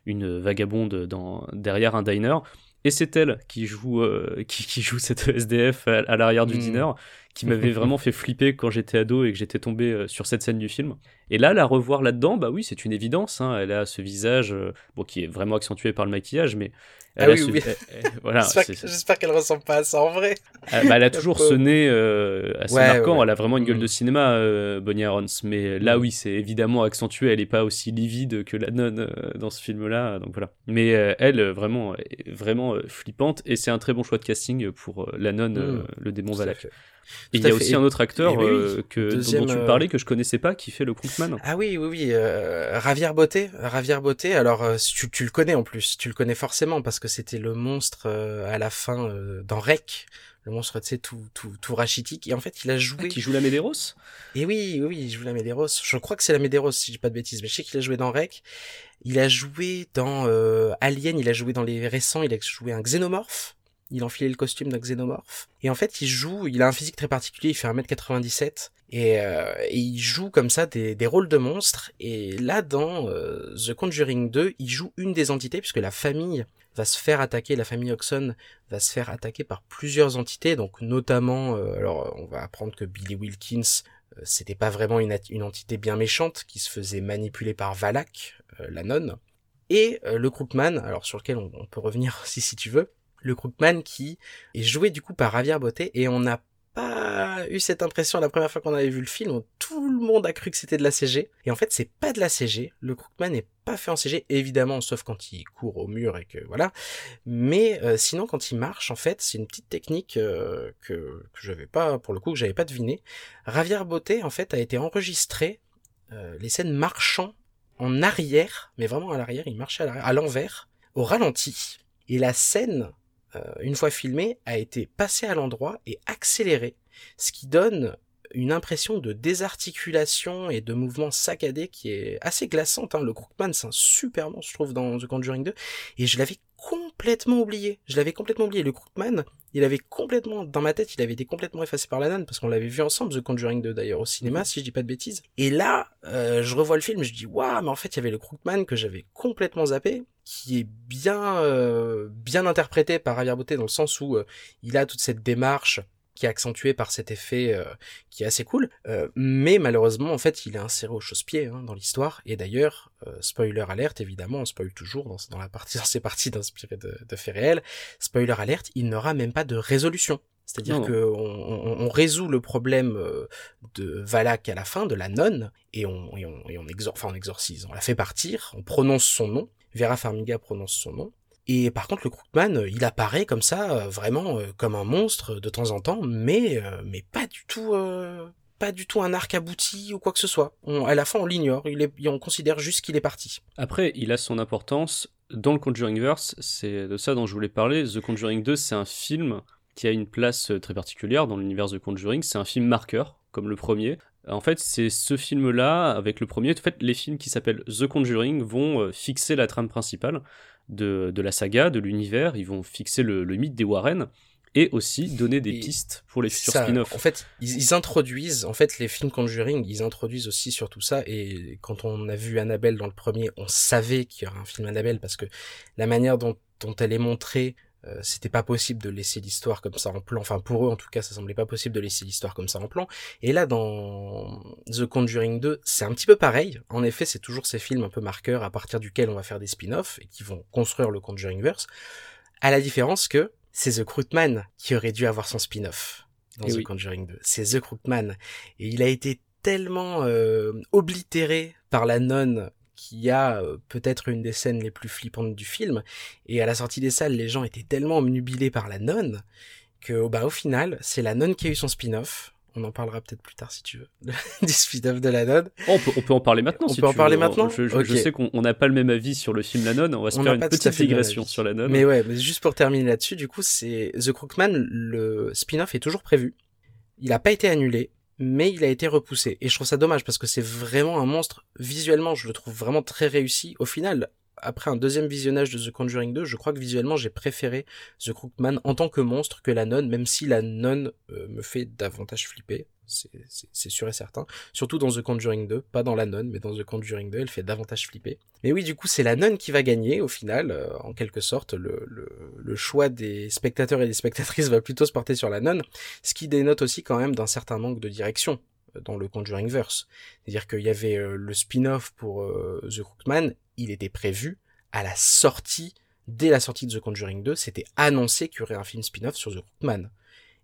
une vagabonde dans, derrière un diner. Et c'est elle qui joue, euh, qui, qui joue cette SDF à, à l'arrière du Mm. dîner, qui m'avait [laughs] vraiment fait flipper quand j'étais ado et que j'étais tombé euh, sur cette scène du film. Et là, la revoir là-dedans, bah oui, c'est une évidence. hein. Elle a ce visage, euh, bon, qui est vraiment accentué par le maquillage, mais Ah elle a oui, ce- voilà, J'espère qu'elle ressemble pas à ça en vrai. euh, bah, elle a [laughs] toujours ce nez euh, assez Ouais, marquant. ouais. Elle a vraiment une gueule Mhm. de cinéma, euh, Bonnie Arons. Mais là, Mhm. oui, c'est évidemment accentué. Elle est pas aussi livide que la nonne euh, dans ce film-là. Donc voilà. Mais elle, vraiment, vraiment flippante. Et c'est un très bon choix de casting pour la nonne, Mhm. le démon Valak. Il y a aussi un autre acteur oui, oui. euh, que, dont- Deuxième, dont tu euh, parlais que je connaissais pas, qui fait le Krunkman. Ah oui, oui, oui. Euh, Ravière Beauté, Ravière Beauté. Alors, euh, tu, tu le connais en plus. Tu le connais forcément parce que c'était le monstre euh, à la fin euh, dans Rec. Le monstre, tu sais, tout, tout, tout rachitique. Et en fait, il a joué. Ah, Qui joue la Medeiros? Et oui, oui, oui, il joue la Medeiros. Je crois que c'est la Medeiros, si j'ai pas de bêtises. Mais je sais qu'il a joué dans Rec. Il a joué dans euh, Alien. Il a joué dans les récents. Il a joué un xénomorphe. Il a enfilé le costume d'un xénomorphe. Et en fait, il joue, il a un physique très particulier, il fait 1m97. Et, euh, et il joue comme ça des, rôles de monstres. Et là, dans euh, The Conjuring 2, il joue une des entités, puisque la famille va se faire attaquer, la famille Oxon va se faire attaquer par plusieurs entités, donc notamment, euh, alors on va apprendre que Billy Wilkins, euh, c'était pas vraiment une, entité bien méchante, qui se faisait manipuler par Valak, la nonne, et le Crookman, alors sur lequel on, on peut revenir [laughs] aussi si tu veux, le Crookman qui est joué du coup par Javier Beauté, et on n'a pas eu cette impression la première fois qu'on avait vu le film. Tout le monde a cru que c'était de la CG. Et en fait, c'est pas de la CG. Le Crookman n'est pas fait en CG, évidemment, sauf quand il court au mur et que voilà. Mais euh, sinon, quand il marche, en fait, c'est une petite technique euh, que, que j'avais pas, pour le coup, que j'avais pas deviné. Ravière Beauté, en fait, a été enregistré euh, les scènes marchant en arrière, mais vraiment à l'arrière, il marchait à l'envers, au ralenti. Et la scène une fois filmé, a été passé à l'endroit et accéléré, ce qui donne une impression de désarticulation et de mouvement saccadé qui est assez glaçante. Hein. Le Crookman, c'est un super monstre, je trouve, dans The Conjuring 2. Et je l'avais complètement oublié. Je l'avais complètement oublié. Le Crookman, il avait complètement, dans ma tête, il avait été complètement effacé par la nonne, parce qu'on l'avait vu ensemble, The Conjuring 2 d'ailleurs, au cinéma, si je dis pas de bêtises. Et là, euh, je revois le film, je dis, waouh, mais en fait, il y avait le Crookman que j'avais complètement zappé, qui est bien, euh, bien interprété par Javier Beauté, dans le sens où euh, il a toute cette démarche, qui est accentué par cet effet euh, qui est assez cool. Euh, mais malheureusement, en fait, il est inséré au chausse-pied hein, dans l'histoire. Et d'ailleurs, euh, spoiler alerte, évidemment, on spoil toujours dans, dans la partie, [laughs] dans ces parties d'inspiré de, de faits réels. Spoiler alerte, il n'aura même pas de résolution. C'est-à-dire que on, on- on résout le problème euh, de Valak à la fin, de la nonne, et on, et on, et on, exor enfin, on exorcise, on la fait partir, on prononce son nom, Vera Farmiga prononce son nom, et par contre, le Crookman, euh, il apparaît comme ça, euh, vraiment euh, comme un monstre de temps en temps, mais pas du tout, un arc abouti ou quoi que ce soit. À la fin, on l'ignore. On considère juste qu'il est parti. Après, il a son importance dans le Conjuringverse, c'est de ça dont je voulais parler. The Conjuring 2, c'est un film qui a une place très particulière dans l'univers de Conjuring, c'est un film marqueur, comme le premier. En fait, c'est ce film-là, avec le premier, en fait, les films qui s'appellent The Conjuring vont fixer la trame principale de, de la saga, de l'univers, ils vont fixer le, le mythe des Warren, et aussi donner des Et pistes pour les futurs spin-offs. En fait, ils, ils introduisent, en fait, les films Conjuring, ils introduisent aussi sur tout ça. Et quand on a vu Annabelle dans le premier, on savait qu'il y aurait un film Annabelle parce que la manière dont, dont elle est montrée, euh, c'était pas possible de laisser l'histoire comme ça en plan. Enfin, pour eux, en tout cas, ça semblait pas possible de laisser l'histoire comme ça en plan. Et là, dans The Conjuring 2, c'est un petit peu pareil. En effet, c'est toujours ces films un peu marqueurs à partir duquel on va faire des spin-offs et qui vont construire le Conjuringverse. À la différence que c'est The Crookman qui aurait dû avoir son spin-off dans Eh The oui. Conjuring 2. C'est The Crookman. Et il a été tellement euh, oblitéré par la nonne qui a euh, peut-être une des scènes les plus flippantes du film. Et à la sortie des salles, les gens étaient tellement omnubilés par la nonne que bah, au final, c'est la nonne qui a eu son spin-off. On en parlera peut-être plus tard si tu veux, [laughs] du spin-off de la nonne. Oh, on, peut, on peut en parler maintenant On si peut en parler maintenant je, je- je Ok. sais qu'on on n'a pas le même avis sur le film La Nonne, on va se On faire une petite digression sur La Nonne. Mais ouais, mais juste pour terminer là-dessus, du coup, c'est The Crookman, le spin-off est toujours prévu. Il n'a pas été annulé, mais il a été repoussé. Et je trouve ça dommage parce que c'est vraiment un monstre. Visuellement, je le trouve vraiment très réussi. Au final, après un deuxième visionnage de The Conjuring 2, je crois que visuellement, j'ai préféré The Crookman en tant que monstre que la nonne, même si la nonne euh, me fait davantage flipper. C'est sûr et certain. Surtout dans The Conjuring 2, pas dans la nonne, mais dans The Conjuring 2, elle fait davantage flipper. Mais oui, du coup, c'est la nonne qui va gagner, au final, euh, en quelque sorte, le, le, le choix des spectateurs et des spectatrices [laughs] va plutôt se porter sur la nonne, ce qui dénote aussi quand même d'un certain manque de direction euh, dans le Conjuringverse. C'est-à-dire qu'il y avait euh, le spin-off pour The Crookman, il était prévu à la sortie, dès la sortie de The Conjuring 2, c'était annoncé qu'il y aurait un film spin-off sur The Crookman.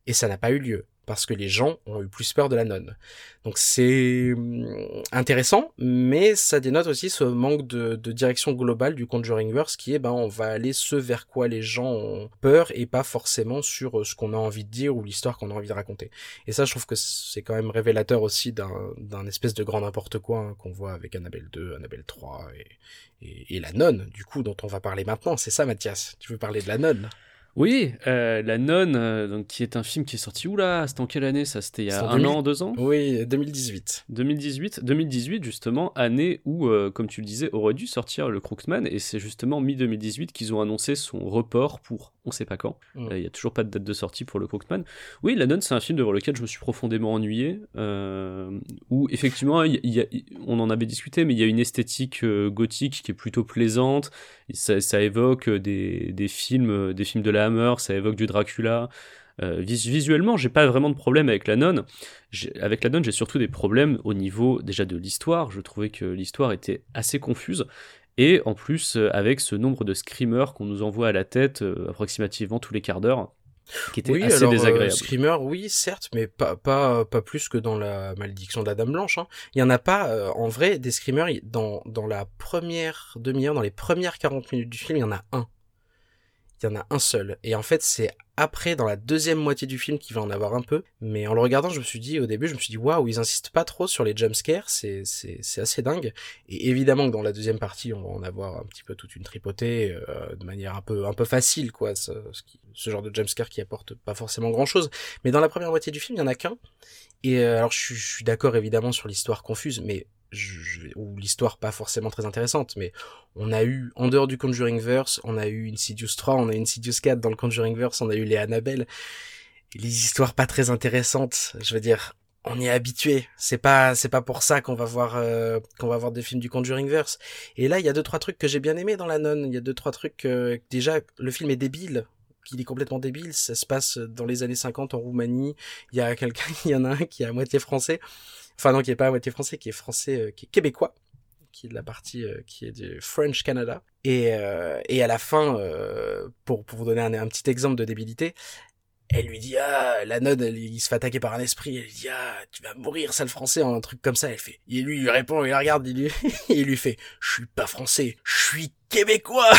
Et ça n'a pas eu lieu parce que les gens ont eu plus peur de la nonne. Donc c'est hum, intéressant, mais ça dénote aussi ce manque de, direction globale du Conjuringverse qui est ben on va aller ce vers quoi les gens ont peur et pas forcément sur euh, ce qu'on a envie de dire ou l'histoire qu'on a envie de raconter. Et ça je trouve que c'est quand même révélateur aussi d'un espèce de grand n'importe quoi hein, qu'on voit avec Annabelle 2, Annabelle 3 et, et, et la nonne du coup dont on va parler maintenant. C'est ça Mathias, tu veux parler de la nonne? Oui, euh, La Nonne, euh, donc, qui est un film qui est sorti où là C'était en quelle année ça? C'était il y a un 2000. an, deux ans? Oui, 2018. 2018 2018 justement, année où, euh, comme tu le disais, aurait dû sortir le Crookman, et c'est justement mi-2018 qu'ils ont annoncé son report pour on sait pas quand. Mm. Euh, Il y a toujours pas de date de sortie pour le Crookman. Oui, La Nonne, c'est un film devant lequel je me suis profondément ennuyé, euh, où effectivement, il y a- on en avait discuté, mais il y a une esthétique euh, gothique qui est plutôt plaisante, ça, ça évoque des, des films, des films de la Hammer, ça évoque du Dracula. Euh, vis- visuellement, j'ai pas vraiment de problème avec la nonne. Avec la nonne, j'ai surtout des problèmes au niveau déjà de l'histoire. Je trouvais que l'histoire était assez confuse. Et en plus, euh, avec ce nombre de screamers qu'on nous envoie à la tête euh, approximativement tous les quarts d'heure, qui était oui, assez alors, euh, désagréable. Screamer, oui, certes, mais pas, pas, pas plus que dans la malédiction de la Dame Blanche. Hein. Il y en a pas, euh, en vrai, des Screamers, dans, dans la première demi-heure, dans les premières 40 minutes du film, il y en a un. Il y en a un seul. Et en fait, c'est après, dans la deuxième moitié du film, qu'il va en avoir un peu. Mais en le regardant, je me suis dit, au début, je me suis dit, waouh, ils insistent pas trop sur les jumpscares, c'est, c'est, c'est assez dingue. Et évidemment que dans la deuxième partie, on va en avoir un petit peu toute une tripotée, euh, de manière un peu, un peu facile, quoi, ce, ce, genre de jumpscare qui apporte pas forcément grand chose. Mais dans la première moitié du film, il y en a qu'un. Et euh, alors, je suis d'accord évidemment sur l'histoire confuse, mais ou l'histoire pas forcément très intéressante, mais on a eu, en dehors du Conjuring Verse, on a eu Insidious 3, on a eu Insidious 4 dans le Conjuring Verse, on a eu les Annabelle. Les histoires pas très intéressantes, je veux dire, on est habitué. C'est pas, c'est pas pour ça qu'on va voir, euh, qu'on va voir des films du Conjuring Verse. Et là, il y a deux trois trucs que j'ai bien aimé dans la nonne. Il y a deux trois trucs, euh, déjà, le film est débile. qu'il est complètement débile. Ça se passe dans les années 50 en Roumanie. Il y a quelqu'un, [laughs] il y en a un qui est à moitié français. Enfin non, qui est pas à moitié français, qui est français, euh, qui est québécois, qui est de la partie euh, qui est du French Canada. Et, euh, et à la fin, euh, pour, pour vous donner un, petit exemple de débilité, elle lui dit ah la nonne elle- il se fait attaquer par un esprit elle lui dit ah tu vas mourir sale français un truc comme ça elle fait et lui il répond il la regarde il lui [laughs] il lui fait je suis pas français je suis québécois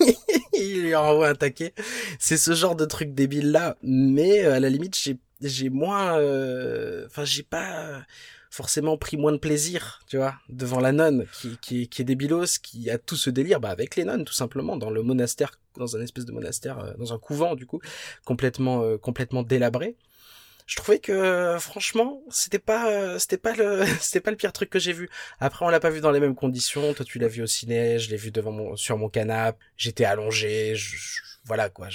[laughs] il lui renvoie un taquet c'est ce genre de truc débile là mais euh, à la limite j'ai j'ai moins euh, enfin j'ai pas forcément pris moins de plaisir, tu vois, devant la nonne qui, qui, est débilos, qui a tout ce délire, bah avec les nonnes tout simplement, dans le monastère, dans un espèce de monastère, euh, dans un couvent du coup, complètement euh, complètement délabré. Je trouvais que franchement, c'était pas euh, c'était pas le [laughs] c'était pas le pire truc que j'ai vu. Après on l'a pas vu dans les mêmes conditions, toi tu l'as vu au ciné, je l'ai vu devant mon sur mon canapé, j'étais allongé, voilà quoi,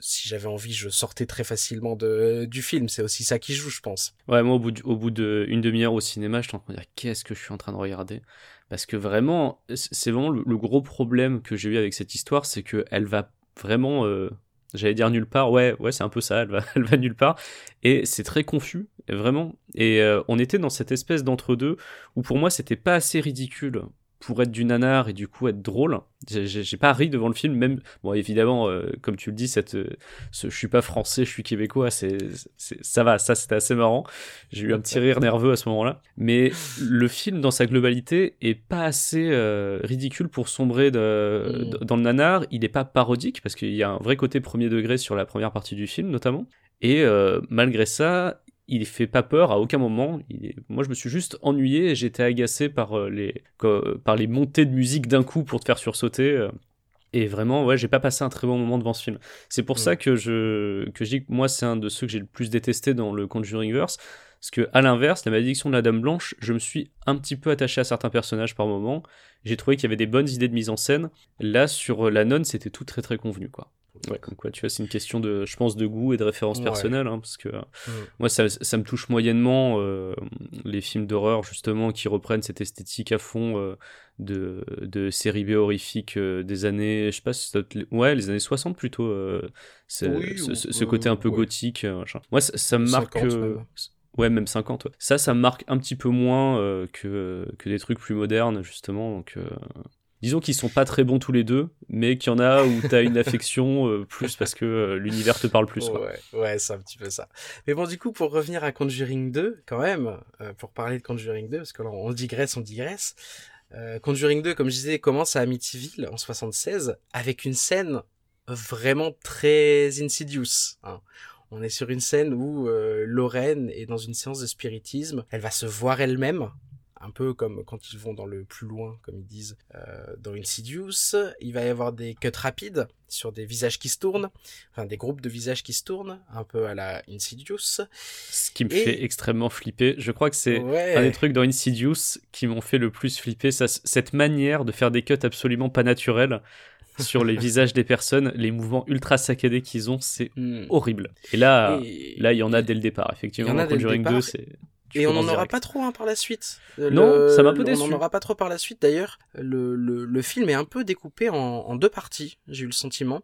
si j'avais envie, je sortais très facilement de du film, c'est aussi ça qui joue, je pense. Ouais, moi, au bout, d'une demi-heure au cinéma, je suis en train de dire qu'est-ce que je suis en train de regarder? Parce que vraiment, c'est vraiment le, le gros problème que j'ai eu avec cette histoire, c'est que elle va vraiment, euh, j'allais dire nulle part. Ouais, ouais, c'est un peu ça. Elle va, [laughs] elle va nulle part, et c'est très confus, vraiment. Et euh, on était dans cette espèce d'entre-deux où pour moi, c'était pas assez ridicule pour être du nanar et du coup être drôle. J'ai- pas ri devant le film, même. Bon, évidemment, euh, comme tu le dis, cette, euh, ce je suis pas français, je suis québécois, c'est, ça va, ça c'était assez marrant. J'ai eu un petit rire nerveux à ce moment-là. Mais le film, dans sa globalité, est pas assez euh, ridicule pour sombrer de- Mm. dans le nanar. Il est pas parodique, parce qu'il y a un vrai côté premier degré sur la première partie du film, notamment. Et malgré ça, il fait pas peur à aucun moment. Il est- Moi, je me suis juste ennuyé et j'étais agacé par, euh, les... co- par les montées de musique d'un coup pour te faire sursauter. euh. Et vraiment, ouais, j'ai pas passé un très bon moment devant ce film. C'est pour ça que je, que je dis que moi, c'est un de ceux que j'ai le plus détesté dans le Conjuringverse. Parce que, à l'inverse, la malédiction de la Dame Blanche, je me suis un petit peu attaché à certains personnages par moment. J'ai trouvé qu'il y avait des bonnes idées de mise en scène. Là, sur euh, la nonne, c'était tout très très convenu, quoi. Ouais, comme quoi, tu vois, c'est une question de, je pense, de goût et de référence Ouais. personnelle, hein, parce que euh, Mm. moi, ça, ça me touche moyennement euh, les films d'horreur, justement, qui reprennent cette esthétique à fond euh, de, de séries B horrifiques euh, des années, je sais pas, ouais, les années 60 plutôt, euh, c'est- Oui, ce, ce- ce euh, côté un peu ouais. gothique. euh, machin. Moi, ça, ça me 50 marque. euh, même. Ouais, même 50. ouais. Ça, ça marque un petit peu moins euh, que, que des trucs plus modernes, justement. Donc, euh, disons qu'ils sont pas très bons tous les deux, mais qu'il y en a où t'as une affection euh, plus parce que euh, l'univers te parle plus. quoi. Ouais, ouais, c'est un petit peu ça. Mais bon, du coup, pour revenir à Conjuring 2, quand même, euh, pour parler de Conjuring 2, parce que là, on digresse, on digresse. Euh, Conjuring 2, comme je disais, commence à Amityville en 76 avec une scène vraiment très insidious. hein. On est sur une scène où euh, Lorraine est dans une séance de spiritisme. Elle va se voir elle-même, un peu comme quand ils vont dans le plus loin, comme ils disent, euh, dans Insidious. Il va y avoir des cuts rapides sur des visages qui se tournent, enfin des groupes de visages qui se tournent, un peu à la Insidious. Ce qui me Et- fait extrêmement flipper. Je crois que c'est Ouais. un des trucs dans Insidious qui m'ont fait le plus flipper. Ça, cette manière de faire des cuts absolument pas naturels sur les [laughs] visages des personnes, les mouvements ultra saccadés qu'ils ont, c'est Hmm. horrible. Et là, Et- là, il y en a dès le départ, effectivement. Il y en a dans dès le Conjuring départ. 2, c'est. Tu Et on n'en aura pas trop hein, par la suite. Euh, Non, ça m'a un peu On déçu. n'en aura pas trop par la suite d'ailleurs. Le, le, le film est un peu découpé en, en deux parties, j'ai eu le sentiment.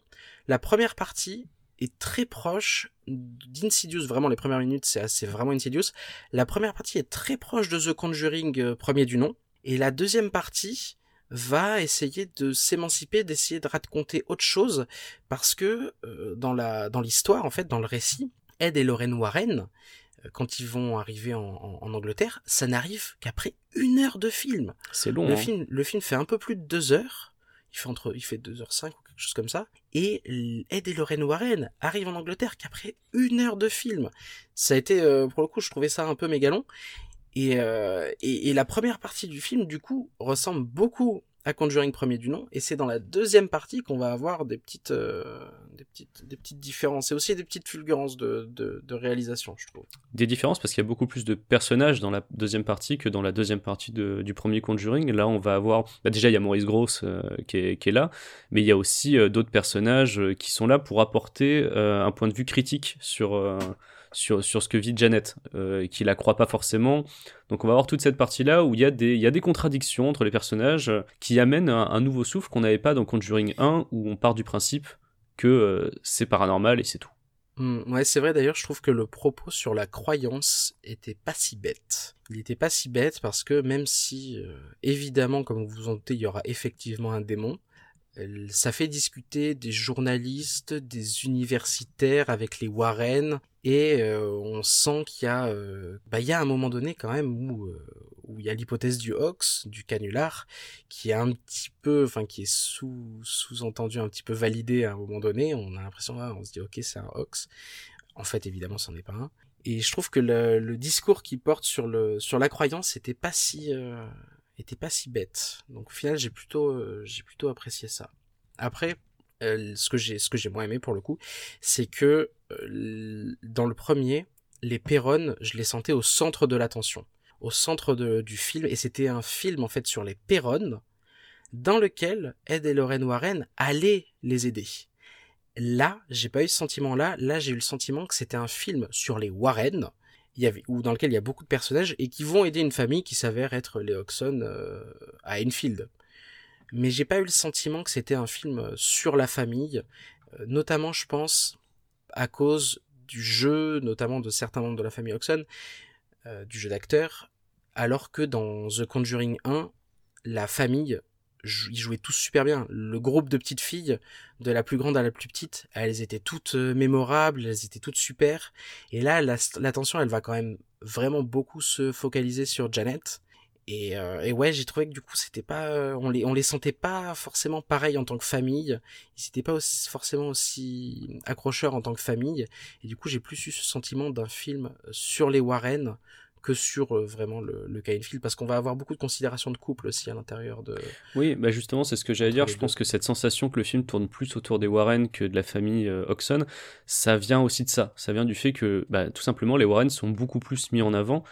La première partie est très proche d'Insidious, vraiment les premières minutes c'est c'est vraiment Insidious. La première partie est très proche de The Conjuring euh, premier du nom. Et la deuxième partie va essayer de s'émanciper, d'essayer de raconter autre chose, parce que euh, dans la dans l'histoire, en fait, dans le récit, Ed et Lorraine Warren, quand ils vont arriver en, en- en Angleterre, ça n'arrive qu'après une heure de film. C'est long. Le hein. film, le film fait un peu plus de deux heures. Il fait entre, il fait deux heures cinq ou quelque chose comme ça. Et Ed et Lorraine Warren arrivent en Angleterre qu'après une heure de film. Ça a été, euh, pour le coup, je trouvais ça un peu mégalon. Et, euh, et, et la première partie du film, du coup, ressemble beaucoup à Conjuring premier du nom. Et c'est dans la deuxième partie qu'on va avoir des petites, euh, différences et aussi des petites fulgurances de, réalisation, je trouve. Des différences parce qu'il y a beaucoup plus de personnages dans la deuxième partie que dans la deuxième partie du premier Conjuring. Là, on va avoir. bah, déjà, il y a Maurice Gross euh, qui, est, là, mais il y a aussi euh, d'autres personnages qui sont là pour apporter un point de vue critique sur. Sur, sur ce que vit Janet, euh, qui la croit pas forcément. Donc on va avoir toute cette partie-là où il y, a des- y a des contradictions entre les personnages qui amènent un, un nouveau souffle qu'on n'avait pas dans Conjuring 1, où on part du principe que euh, c'est paranormal et c'est tout. Hmm, ouais, c'est vrai d'ailleurs, je trouve que le propos sur la croyance était pas si bête. Il était pas si bête parce que même si, euh, évidemment, comme vous vous en doutez, il y aura effectivement un démon, ça fait discuter des journalistes, des universitaires avec les Warren, et euh, on sent qu'il y a, euh, bah, il y a un moment donné quand même où, euh, où il y a l'hypothèse du hoax, du canular, qui est un petit peu, enfin qui est sous sous-entendu, un petit peu validé à un moment donné. On a l'impression, on se dit ok c'est un hoax. En fait évidemment c'en est pas un. Et je trouve que le, le discours qui porte sur le sur la croyance était pas si euh, était pas si bête. Donc au final j'ai plutôt euh, j'ai plutôt apprécié ça. Après euh, ce que j'ai ce que j'ai moins aimé pour le coup, c'est que euh, dans le premier les Perronnes, je les sentais au centre de l'attention, au centre de- du film, et c'était un film en fait sur les Perronnes, dans lequel Ed et Lorraine Warren allaient les aider. Là, j'ai pas eu ce sentiment-là. Là, j'ai eu le sentiment que c'était un film sur les Warren, ou dans lequel il y a beaucoup de personnages et qui vont aider une famille qui s'avère être les Oxon euh, à Enfield. Mais j'ai pas eu le sentiment que c'était un film sur la famille, euh, notamment, je pense, à cause du jeu, notamment de certains membres de la famille Oxon, euh, du jeu d'acteur, alors que dans The Conjuring 1, la famille, ils jouaient tous super bien. Le groupe de petites filles, de la plus grande à la plus petite, elles étaient toutes euh, mémorables, elles étaient toutes super. Et là, la- l'attention, elle va quand même vraiment beaucoup se focaliser sur Janet. Et, euh, ouais, j'ai trouvé que du coup, c'était pas, euh, on les, les sentait pas forcément pareil en tant que famille. Ils étaient pas forcément aussi accrocheurs en tant que famille. Et du coup, j'ai plus eu ce sentiment d'un film sur les Warren que sur euh, vraiment le, le cas Enfield, parce qu'on va avoir beaucoup de considérations de couple aussi à l'intérieur de. Oui, bah justement, c'est ce que j'allais dire. Je pense que cette sensation que le film tourne plus autour des Warren que de la famille euh, Oxon, ça vient aussi de ça. Ça vient du fait que, bah, tout simplement, les Warren sont beaucoup plus mis en avant.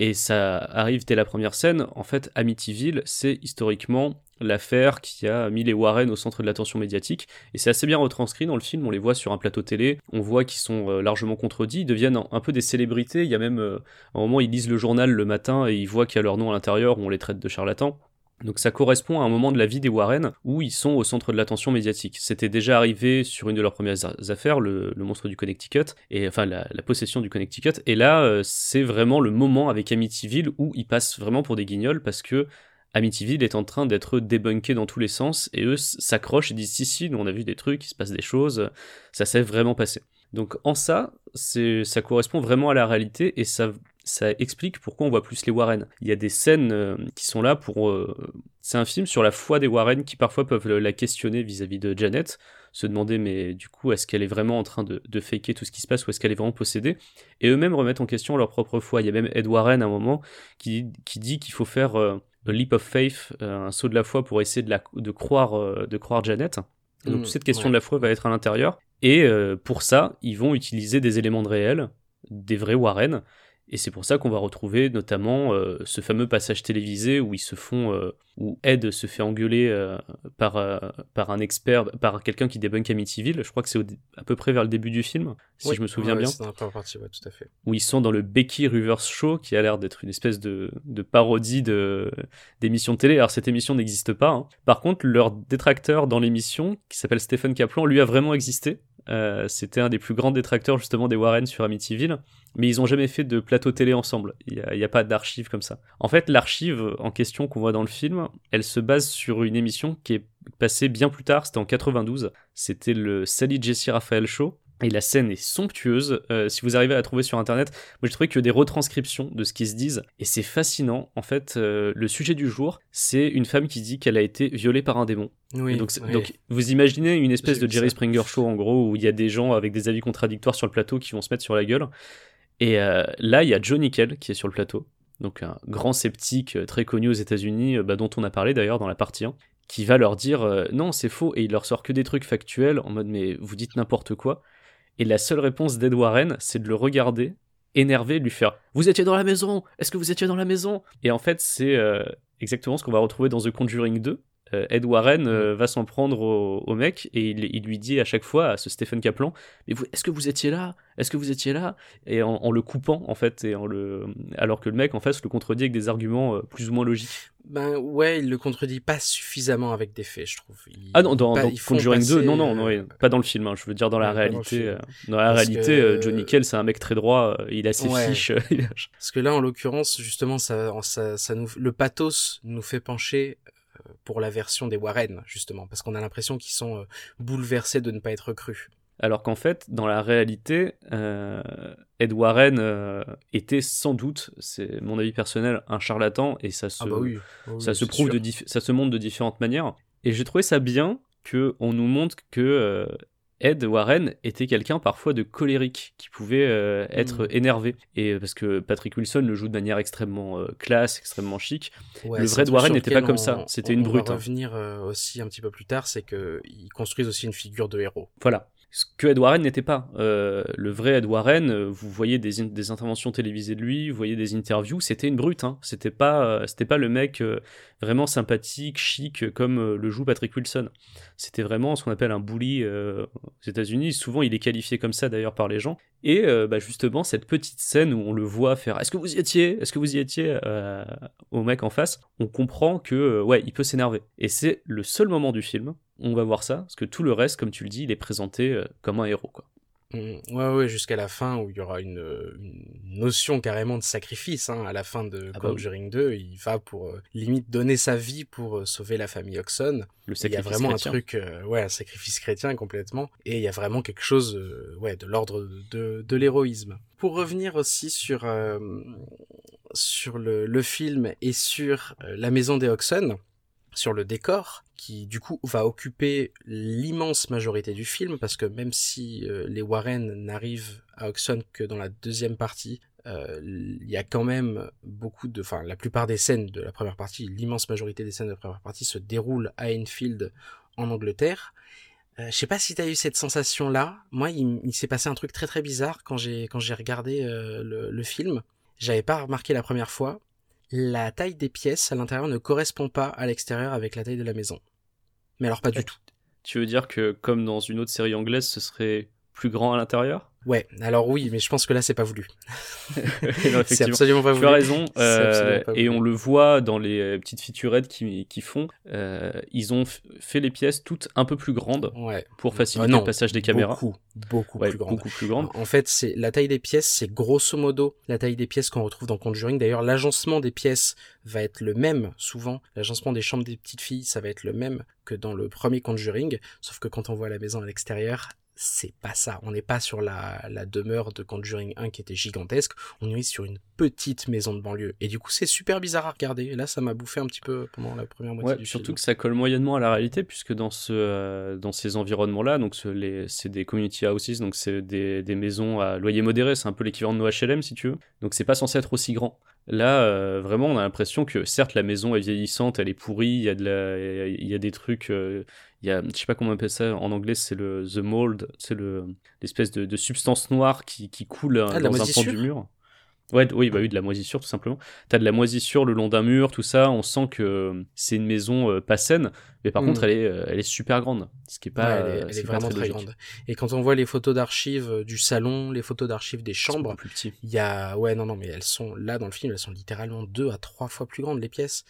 Et ça arrive dès la première scène. En fait, Amityville, c'est historiquement l'affaire qui a mis les Warren au centre de l'attention médiatique. Et c'est assez bien retranscrit dans le film. On les voit sur un plateau télé. On voit qu'ils sont euh, largement contredits. Ils deviennent un, peu des célébrités. Il y a même, euh, un moment, ils lisent le journal le matin et ils voient qu'il y a leur nom à l'intérieur on les traite de charlatans. Donc ça correspond à un moment de la vie des Warren où ils sont au centre de l'attention médiatique. C'était déjà arrivé sur une de leurs premières affaires, le, monstre du Connecticut, et enfin la, possession du Connecticut. Et là, euh, c'est vraiment le moment avec Amityville où ils passent vraiment pour des guignols parce que Amityville est en train d'être débunké dans tous les sens et eux s'accrochent et disent si si, nous on a vu des trucs, il se passe des choses, ça s'est vraiment passé. Donc en ça, ça correspond vraiment à la réalité et ça ça explique pourquoi on voit plus les Warren. Il y a des scènes euh, qui sont là pour. euh, c'est un film sur la foi des Warren qui parfois peuvent la questionner vis-à-vis de Janet, se demander mais du coup est-ce qu'elle est vraiment en train de, de faker tout ce qui se passe ou est-ce qu'elle est vraiment possédée? Et eux-mêmes remettent en question leur propre foi. Il y a même Ed Warren à un moment qui, qui dit qu'il faut faire euh, a leap of faith, euh, un saut de la foi pour essayer de, la, de, croire, de croire Janet. Et donc Mm, toute cette question ouais. de la foi va être à l'intérieur. Et pour ça, ils vont utiliser des éléments de réel, des vrais Warren. Et c'est pour ça qu'on va retrouver notamment euh, ce fameux passage télévisé où ils se font, euh, où Ed se fait engueuler euh, par, par un expert, par quelqu'un qui débunk Amityville. Je crois que c'est à peu près vers le début du film, si Oui, je me souviens ouais, bien C'est dans la partie, ouais, tout à fait. où ils sont dans le Becky Rivers Show, qui a l'air d'être une espèce de, de parodie de, d'émission de télé. Alors cette émission n'existe pas. hein. Par contre, leur détracteur dans l'émission, qui s'appelle Stephen Kaplan, lui a vraiment existé. Euh, c'était un des plus grands détracteurs justement des Warren sur Amityville. mais ils ont jamais fait de plateau télé ensemble. Il n'y a pas d'archive comme ça. En fait, l'archive en question qu'on voit dans le film, elle se base sur une émission qui est passée bien plus tard, c'était en 92. C'était le Sally Jesse Raphael Show. Et la scène est somptueuse. Euh, si vous arrivez à la trouver sur internet, moi j'ai trouvé que des retranscriptions de ce qu'ils se disent. Et c'est fascinant. En fait, euh, le sujet du jour, c'est une femme qui dit qu'elle a été violée par un démon. Oui, donc, oui. donc, vous imaginez une espèce de Jerry ça. Springer Show en gros où il y a des gens avec des avis contradictoires sur le plateau qui vont se mettre sur la gueule. Et euh, là, il y a Joe Nickel qui est sur le plateau, donc un grand sceptique très connu aux États-Unis, bah, dont on a parlé d'ailleurs dans la partie 1, qui va leur dire non, c'est faux, et il leur sort que des trucs factuels en mode mais vous dites n'importe quoi. Et la seule réponse d'Ed c'est de le regarder, énervé, lui faire Vous étiez dans la maison Est-ce que vous étiez dans la maison? Et en fait, c'est euh, exactement ce qu'on va retrouver dans The Conjuring 2. Euh, Ed Warren euh, va s'en prendre au, au mec et il, il lui dit à chaque fois à ce Stephen Kaplan Mais vous, est-ce que vous étiez là? Est-ce que vous étiez là? Et en, en le coupant, en fait, et en le... alors que le mec en face le contredit avec des arguments euh, plus ou moins logiques. Ben ouais, il le contredit pas suffisamment avec des faits, je trouve. Il- Ah non, dans, pas- dans Conjuring 2, passer, non, non, non, pas dans le film, hein, je veux dire dans la Ouais, dans réalité. euh, dans la Parce réalité, que- Johnny Nickel, c'est un mec très droit, il a ses Ouais. fiches. [laughs] Parce que là, en l'occurrence, justement, ça, ça, ça nous, le pathos nous fait pencher pour la version des Warren, justement, parce qu'on a l'impression qu'ils sont euh, bouleversés de ne pas être crus. Alors qu'en fait, dans la réalité, euh, Ed Warren euh, était sans doute, c'est mon avis personnel, un charlatan et ça se, Ah bah oui, oui, ça se prouve sûr. de ça se montre de différentes manières. Et j'ai trouvé ça bien que on nous montre que euh, Ed Warren était quelqu'un parfois de colérique, qui pouvait euh, être Mm. énervé. Et euh, parce que Patrick Wilson le joue de manière extrêmement euh, classe, extrêmement chic. Ouais, le vrai truc Warren n'était pas comme on- ça, c'était on- une on brute, va hein. revenir aussi un petit peu plus tard, c'est que ils construisent aussi une figure de héros. Voilà. Ce que Ed Warren n'était pas. Euh, le vrai Ed Warren, euh, vous voyez des, in- des interventions télévisées de lui, vous voyez des interviews, c'était une brute. Hein. C'était pas, euh, c'était pas le mec vraiment sympathique, chic, comme le joue Patrick Wilson. C'était vraiment ce qu'on appelle un bully aux États-Unis. Souvent, il est qualifié comme ça d'ailleurs par les gens. Et euh, bah, justement, cette petite scène où on le voit faire Est-ce que vous y étiez? Est-ce que vous y étiez euh, au mec en face? On comprend que, euh, ouais, il peut s'énerver. Et c'est le seul moment du film. On va voir ça, parce que tout le reste, comme tu le dis, il est présenté comme un héros. Quoi. Mm, Ouais, ouais, jusqu'à la fin où il y aura une, euh, une notion carrément de sacrifice. Hein, à la fin de Ah bah oui. Conjuring 2, il va pour euh, limite donner sa vie pour euh, sauver la famille Oxon. Le Il y a sacrifice vraiment chrétien. un truc, euh, ouais, un sacrifice chrétien complètement. Et il y a vraiment quelque chose, ouais, de l'ordre de, de l'héroïsme. Pour revenir aussi sur euh, sur le, le film et sur la maison des Oxon, sur le décor, qui du coup va occuper l'immense majorité du film, parce que même si euh, les Warren n'arrivent à Oxon que dans la deuxième partie, euh, il y a quand même beaucoup de, enfin la plupart des scènes de la première partie, l'immense majorité des scènes de la première partie se déroulent à Enfield en Angleterre. Euh, je sais pas si t'as eu cette sensation là. Moi, il, s'est passé un truc très très bizarre quand j'ai quand j'ai regardé euh, le, le film. J'avais pas remarqué la première fois. La taille des pièces à l'intérieur ne correspond pas à l'extérieur avec la taille de la maison. Mais alors pas du tout. Tu veux dire que, comme dans une autre série anglaise, ce serait plus grand à l'intérieur Ouais, alors oui, mais je pense que là c'est pas voulu. [laughs] [laughs] C'est absolument pas Tu voulu. as raison, euh, pas et on le voit dans les euh, petites featurettes qui, qui font. euh, ils ont fait les pièces toutes un peu plus grandes Ouais. pour faciliter Euh, non, le passage des caméras. Beaucoup, beaucoup Ouais, plus grande. beaucoup plus grandes. En fait, c'est la taille des pièces, c'est grosso modo la taille des pièces qu'on retrouve dans Conjuring. D'ailleurs, l'agencement des pièces va être le même souvent. L'agencement des chambres des petites filles, ça va être le même que dans le premier Conjuring, sauf que quand on voit la maison à l'extérieur, c'est pas ça. On n'est pas sur la, la demeure de Conjuring 1 qui était gigantesque. On est sur une petite maison de banlieue. Et du coup, c'est super bizarre à regarder. Et là, ça m'a bouffé un petit peu pendant la première moitié Ouais, du surtout film. que ça colle moyennement à la réalité, puisque dans, ce, euh, dans ces environnements-là, donc ce- c'est des community houses, donc c'est des, des maisons à loyer modéré, c'est un peu l'équivalent de nos HLM si tu veux. Donc c'est pas censé être aussi grand. Là, euh, vraiment, on a l'impression que certes la maison est vieillissante, elle est pourrie, il y a de la, il y a des trucs, euh, il y a, je sais pas comment on appelle ça en anglais, c'est le the mold, c'est le l'espèce de, de substance noire qui, qui coule euh, Ah, dans un pan du mur. Ouais, oui, bah oui, de la moisissure tout simplement. T'as de la moisissure le long d'un mur, tout ça. On sent que euh, c'est une maison euh, pas saine, mais par Mm. contre, elle est, euh, elle est super grande. Ce qui est pas, Ouais, elle est, elle vraiment très grande. Et quand on voit les photos d'archives du salon, les photos d'archives des chambres, plus petit. il y a, ouais, non, non, mais elles sont, là, dans le film, elles sont littéralement deux à trois fois plus grandes, les pièces.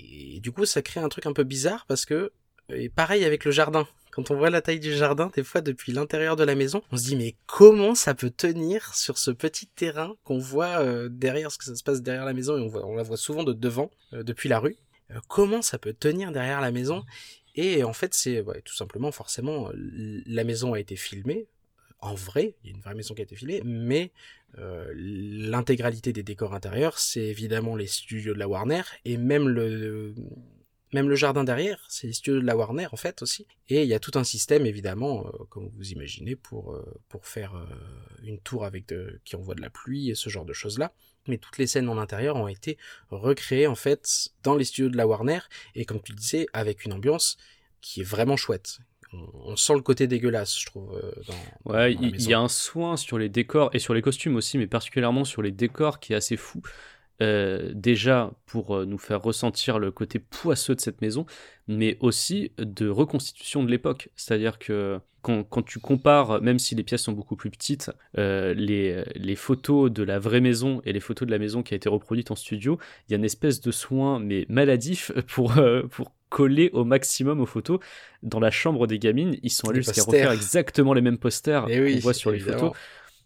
Et du coup, ça crée un truc un peu bizarre parce que, et pareil avec le jardin. Quand on voit la taille du jardin, des fois depuis l'intérieur de la maison, on se dit mais comment ça peut tenir sur ce petit terrain qu'on voit euh, derrière, ce que ça se passe derrière la maison et on, la voit souvent de devant, euh, depuis la rue. Euh, comment ça peut tenir derrière la maison? Et en fait, c'est tout simplement, forcément, la maison a été filmée. En vrai, il y a une vraie maison qui a été filmée, mais l'intégralité des décors intérieurs, c'est évidemment les studios de la Warner et même le même le jardin derrière, c'est les studios de la Warner en fait aussi. Et il y a tout un système évidemment, euh, comme vous imaginez, pour euh, pour faire euh, une tour avec de, qui envoie de la pluie et ce genre de choses là. Mais toutes les scènes en intérieur ont été recréées en fait dans les studios de la Warner et comme tu le disais, avec une ambiance qui est vraiment chouette, on sent le côté dégueulasse, je trouve. Dans, Ouais, il y a un soin sur les décors et sur les costumes aussi, mais particulièrement sur les décors qui est assez fou. Euh, déjà pour euh, nous faire ressentir le côté poisseux de cette maison, mais aussi de reconstitution de l'époque. C'est-à-dire que quand, quand tu compares, même si les pièces sont beaucoup plus petites, euh, les, les photos de la vraie maison et les photos de la maison qui a été reproduite en studio, il y a une espèce de soin mais maladif [laughs] pour, euh, pour coller au maximum aux photos. Dans la chambre des gamines, ils sont allés jusqu'à refaire exactement les mêmes posters Eh oui, qu'on voit sur les photos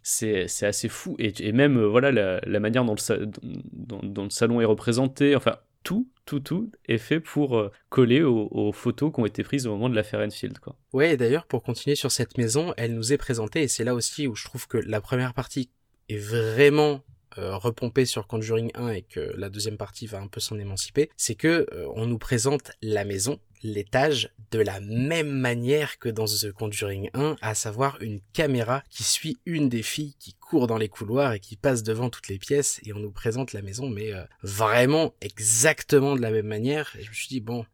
c'est assez fou. Et, même euh, voilà la, manière dont le, salon est représenté enfin tout tout tout est fait pour euh, coller aux, aux photos qui ont été prises au moment de l'affaire Enfield quoi. Ouais, et d'ailleurs, pour continuer sur cette maison, elle nous est présentée, et c'est là aussi où je trouve que la première partie est vraiment euh, repompée sur Conjuring 1 et que la deuxième partie va un peu s'en émanciper, c'est que euh, on nous présente la maison, l'étage, de la même manière que dans The Conjuring 1, à savoir une caméra qui suit une des filles qui court dans les couloirs et qui passe devant toutes les pièces, et on nous présente la maison, mais euh, vraiment exactement de la même manière, et je me suis dit, bon,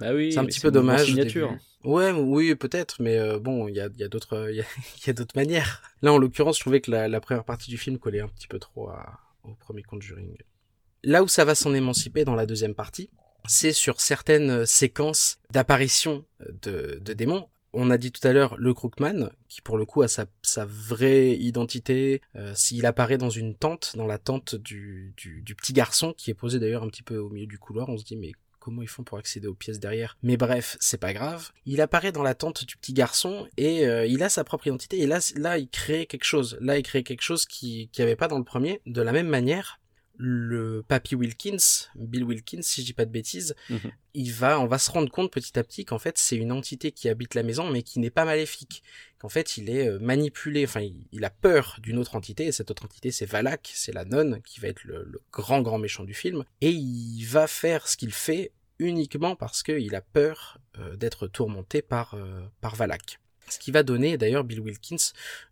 bah oui c'est un petit peu dommage. au signature début. Ouais, oui, peut-être, mais euh, bon, il y a, d'autres, il y [laughs] y a d'autres manières. Là, en l'occurrence, je trouvais que la, première partie du film collait un petit peu trop au premier Conjuring. Là où ça va s'en émanciper dans la deuxième partie, c'est sur certaines euh, séquences d'apparition de, démons. On a dit tout à l'heure le Crookman, qui pour le coup a sa, vraie identité. Euh, S'il apparaît dans une tente, dans la tente du, du, du petit garçon, qui est posé d'ailleurs un petit peu au milieu du couloir, on se dit mais comment ils font pour accéder aux pièces derrière Mais bref, c'est pas grave. Il apparaît dans la tente du petit garçon et euh, il a sa propre identité. Et là, il crée quelque chose. Là, il crée quelque chose qui qui avait pas dans le premier. De la même manière, le papy Wilkins, Bill Wilkins, si je dis pas de bêtises, Mhm. il va, on va se rendre compte petit à petit qu'en fait c'est une entité qui habite la maison, mais qui n'est pas maléfique. Qu'en fait il est euh, manipulé, enfin il, il a peur d'une autre entité, et cette autre entité c'est Valak, c'est la nonne qui va être le, le grand grand méchant du film, et il va faire ce qu'il fait uniquement parce qu'il a peur euh, d'être tourmenté par euh, par Valak. Ce qui va donner d'ailleurs Bill Wilkins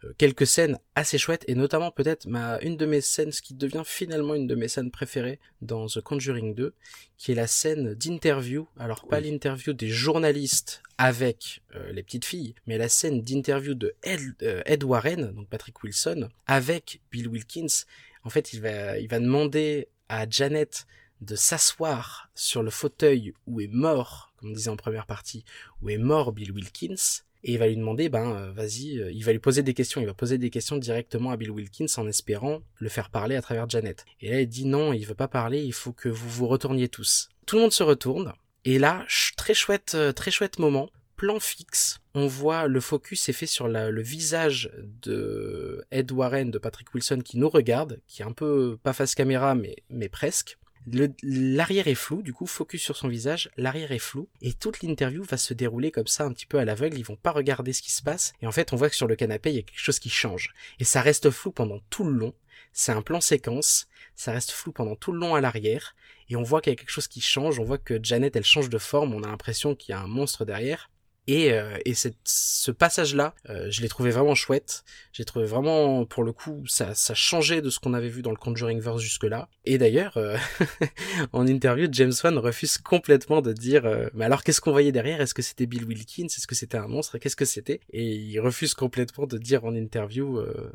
euh, quelques scènes assez chouettes et notamment peut-être ma une de mes scènes, ce qui devient finalement une de mes scènes préférées dans The Conjuring 2, qui est la scène d'interview. Alors pas Oui. l'interview des journalistes avec euh, les petites filles, mais la scène d'interview de Ed, euh, Ed Warren, donc Patrick Wilson, avec Bill Wilkins. En fait, il va il va demander à Janet de s'asseoir sur le fauteuil où est mort, comme on disait en première partie, où est mort Bill Wilkins, et il va lui demander, ben euh, vas-y, euh, il va lui poser des questions, il va poser des questions directement à Bill Wilkins en espérant le faire parler à travers Janet. Et là il dit non, il veut pas parler, il faut que vous vous retourniez tous. Tout le monde se retourne, et là, très chouette, euh, très chouette moment, plan fixe, on voit le focus est fait sur le visage de Ed Warren, de Patrick Wilson qui nous regarde, qui est un peu pas face caméra mais, mais presque. L'arrière est flou, du coup, focus sur son visage, l'arrière est flou, et toute l'interview va se dérouler comme ça un petit peu à l'aveugle, ils vont pas regarder ce qui se passe, et en fait on voit que sur le canapé il y a quelque chose qui change, et ça reste flou pendant tout le long, c'est un plan séquence, ça reste flou pendant tout le long à l'arrière, et on voit qu'il y a quelque chose qui change, on voit que Janet elle change de forme, on a l'impression qu'il y a un monstre derrière, et, euh, et cette- ce passage-là, euh, je l'ai trouvé vraiment chouette. J'ai trouvé vraiment, pour le coup, ça, ça changeait de ce qu'on avait vu dans le Conjuring Verse jusque-là. Et d'ailleurs, euh, [laughs] en interview, James Wan refuse complètement de dire, euh, mais alors qu'est-ce qu'on voyait derrière? Est-ce que c'était Bill Wilkins? Est-ce que c'était un monstre? Qu'est-ce que c'était? Et il refuse complètement de dire en interview euh,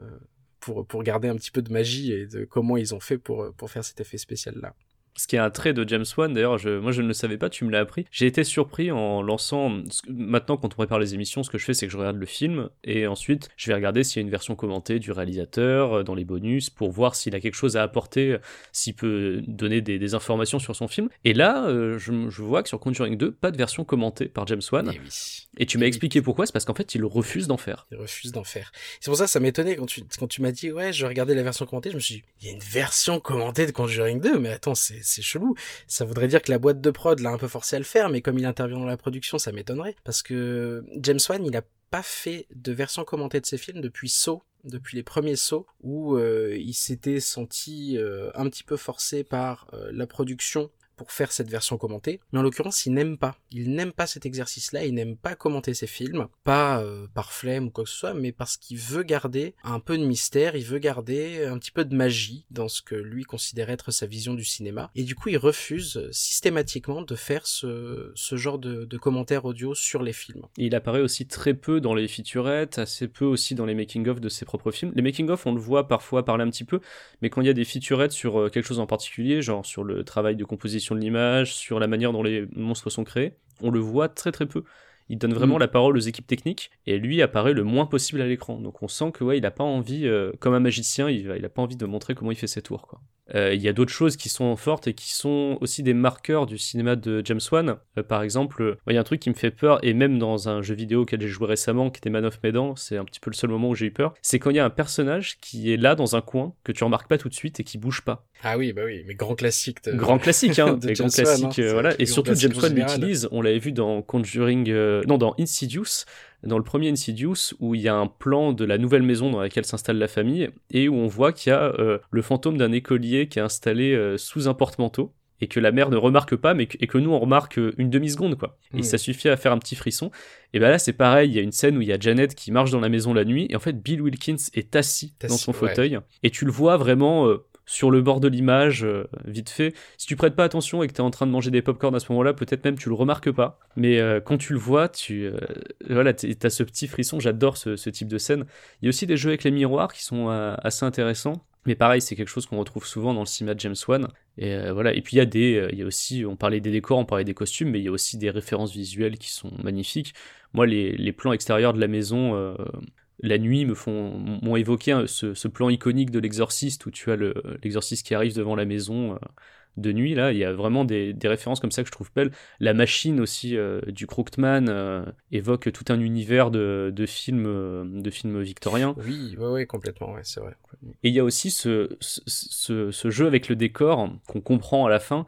pour pour garder un petit peu de magie et de comment ils ont fait pour pour faire cet effet spécial-là. Ce qui est un trait de James Wan, d'ailleurs, moi je ne le savais pas, tu me l'as appris. J'ai été surpris en lançant. Maintenant, quand on prépare les émissions, ce que je fais, c'est que je regarde le film et ensuite je vais regarder s'il y a une version commentée du réalisateur euh, dans les bonus pour voir s'il a quelque chose à apporter, euh, s'il peut donner des, informations sur son film. Et là, euh, je, je vois que sur Conjuring 2, pas de version commentée par James Wan. Eh oui. Et tu m'as expliqué pourquoi, c'est parce qu'en fait, il refuse d'en faire. Il refuse d'en faire. C'est pour ça que ça m'étonnait quand tu, quand tu m'as dit, ouais, je regardais la version commentée, je me suis dit, il y a une version commentée de Conjuring 2, mais attends, c'est, c'est chelou. Ça voudrait dire que la boîte de prod l'a un peu forcé à le faire, mais comme il intervient dans la production, ça m'étonnerait. Parce que James Wan, il a pas fait de version commentée de ses films depuis Saw, depuis les premiers sauts où euh, il s'était senti euh, un petit peu forcé par euh, la production pour faire cette version commentée, mais en l'occurrence il n'aime pas. Il n'aime pas cet exercice-là, il n'aime pas commenter ses films, pas euh, par flemme ou quoi que ce soit, mais parce qu'il veut garder un peu de mystère, il veut garder un petit peu de magie dans ce que lui considère être sa vision du cinéma, et du coup il refuse systématiquement de faire ce, ce genre de, commentaires audio sur les films. Il apparaît aussi très peu dans les featurettes, assez peu aussi dans les making-of de ses propres films. Les making-of, on le voit parfois parler un petit peu, mais quand il y a des featurettes sur euh, quelque chose en particulier, genre sur le travail de composition de l'image, sur la manière dont les monstres sont créés, on le voit très très peu. Il donne vraiment Mm. la parole aux équipes techniques et lui apparaît le moins possible à l'écran. Donc on sent que ouais, il a pas envie, euh, comme un magicien, il, il a pas envie de montrer comment il fait ses tours. Quoi. Euh, il y a d'autres choses qui sont fortes et qui sont aussi des marqueurs du cinéma de James Wan. Euh, par exemple, euh, il y a un truc qui me fait peur et même dans un jeu vidéo auquel j'ai joué récemment, qui était Man of Medan, c'est un petit peu le seul moment où j'ai eu peur. C'est quand il y a un personnage qui est là dans un coin que tu remarques pas tout de suite et qui bouge pas. Ah oui, bah oui, mais grand classique. De... Grand classique, hein, [laughs] de James Wan, classiques, hein. C'est voilà. Et grand surtout, classique James Wan l'utilise. On l'avait vu dans Conjuring, euh, non, dans Insidious, dans le premier Insidious, où il y a un plan de la nouvelle maison dans laquelle s'installe la famille, et où on voit qu'il y a euh, le fantôme d'un écolier qui est installé euh, sous un porte-manteau. Et que la mère ne remarque pas, mais que, et que nous on remarque euh, une demi-seconde, quoi. Et ça suffit à faire un petit frisson. Et ben là, c'est pareil, il y a une scène où il y a Janet qui marche dans la maison la nuit, et en fait, Bill Wilkins est assis Assis, dans son ouais. fauteuil, et tu le vois vraiment euh, sur le bord de l'image, euh, vite fait. Si tu prêtes pas attention et que tu es en train de manger des popcorn à ce moment-là, peut-être même tu le remarques pas. Mais euh, quand tu le vois, tu euh, voilà, t'as ce petit frisson. J'adore ce, type de scène. Il y a aussi des jeux avec les miroirs qui sont assez intéressants. Mais pareil, c'est quelque chose qu'on retrouve souvent dans le cinéma de James Wan. Et voilà. Et puis il y a des, y a aussi, on parlait des décors, on parlait des costumes, mais il y a aussi des références visuelles qui sont magnifiques. Moi, les, plans extérieurs de la maison, la nuit, me font, m'ont évoqué ce, ce plan iconique de l'exorciste où tu as le, l'exorciste qui arrive devant la maison. euh, de nuit là il y a vraiment des, des références comme ça que je trouve belles la machine aussi euh, du Crookman euh, évoque tout un univers de, de films euh, de films victoriens Oui, ouais, complètement, ouais, c'est vrai. et il y a aussi ce, ce, ce- ce jeu avec le décor qu'on comprend à la fin,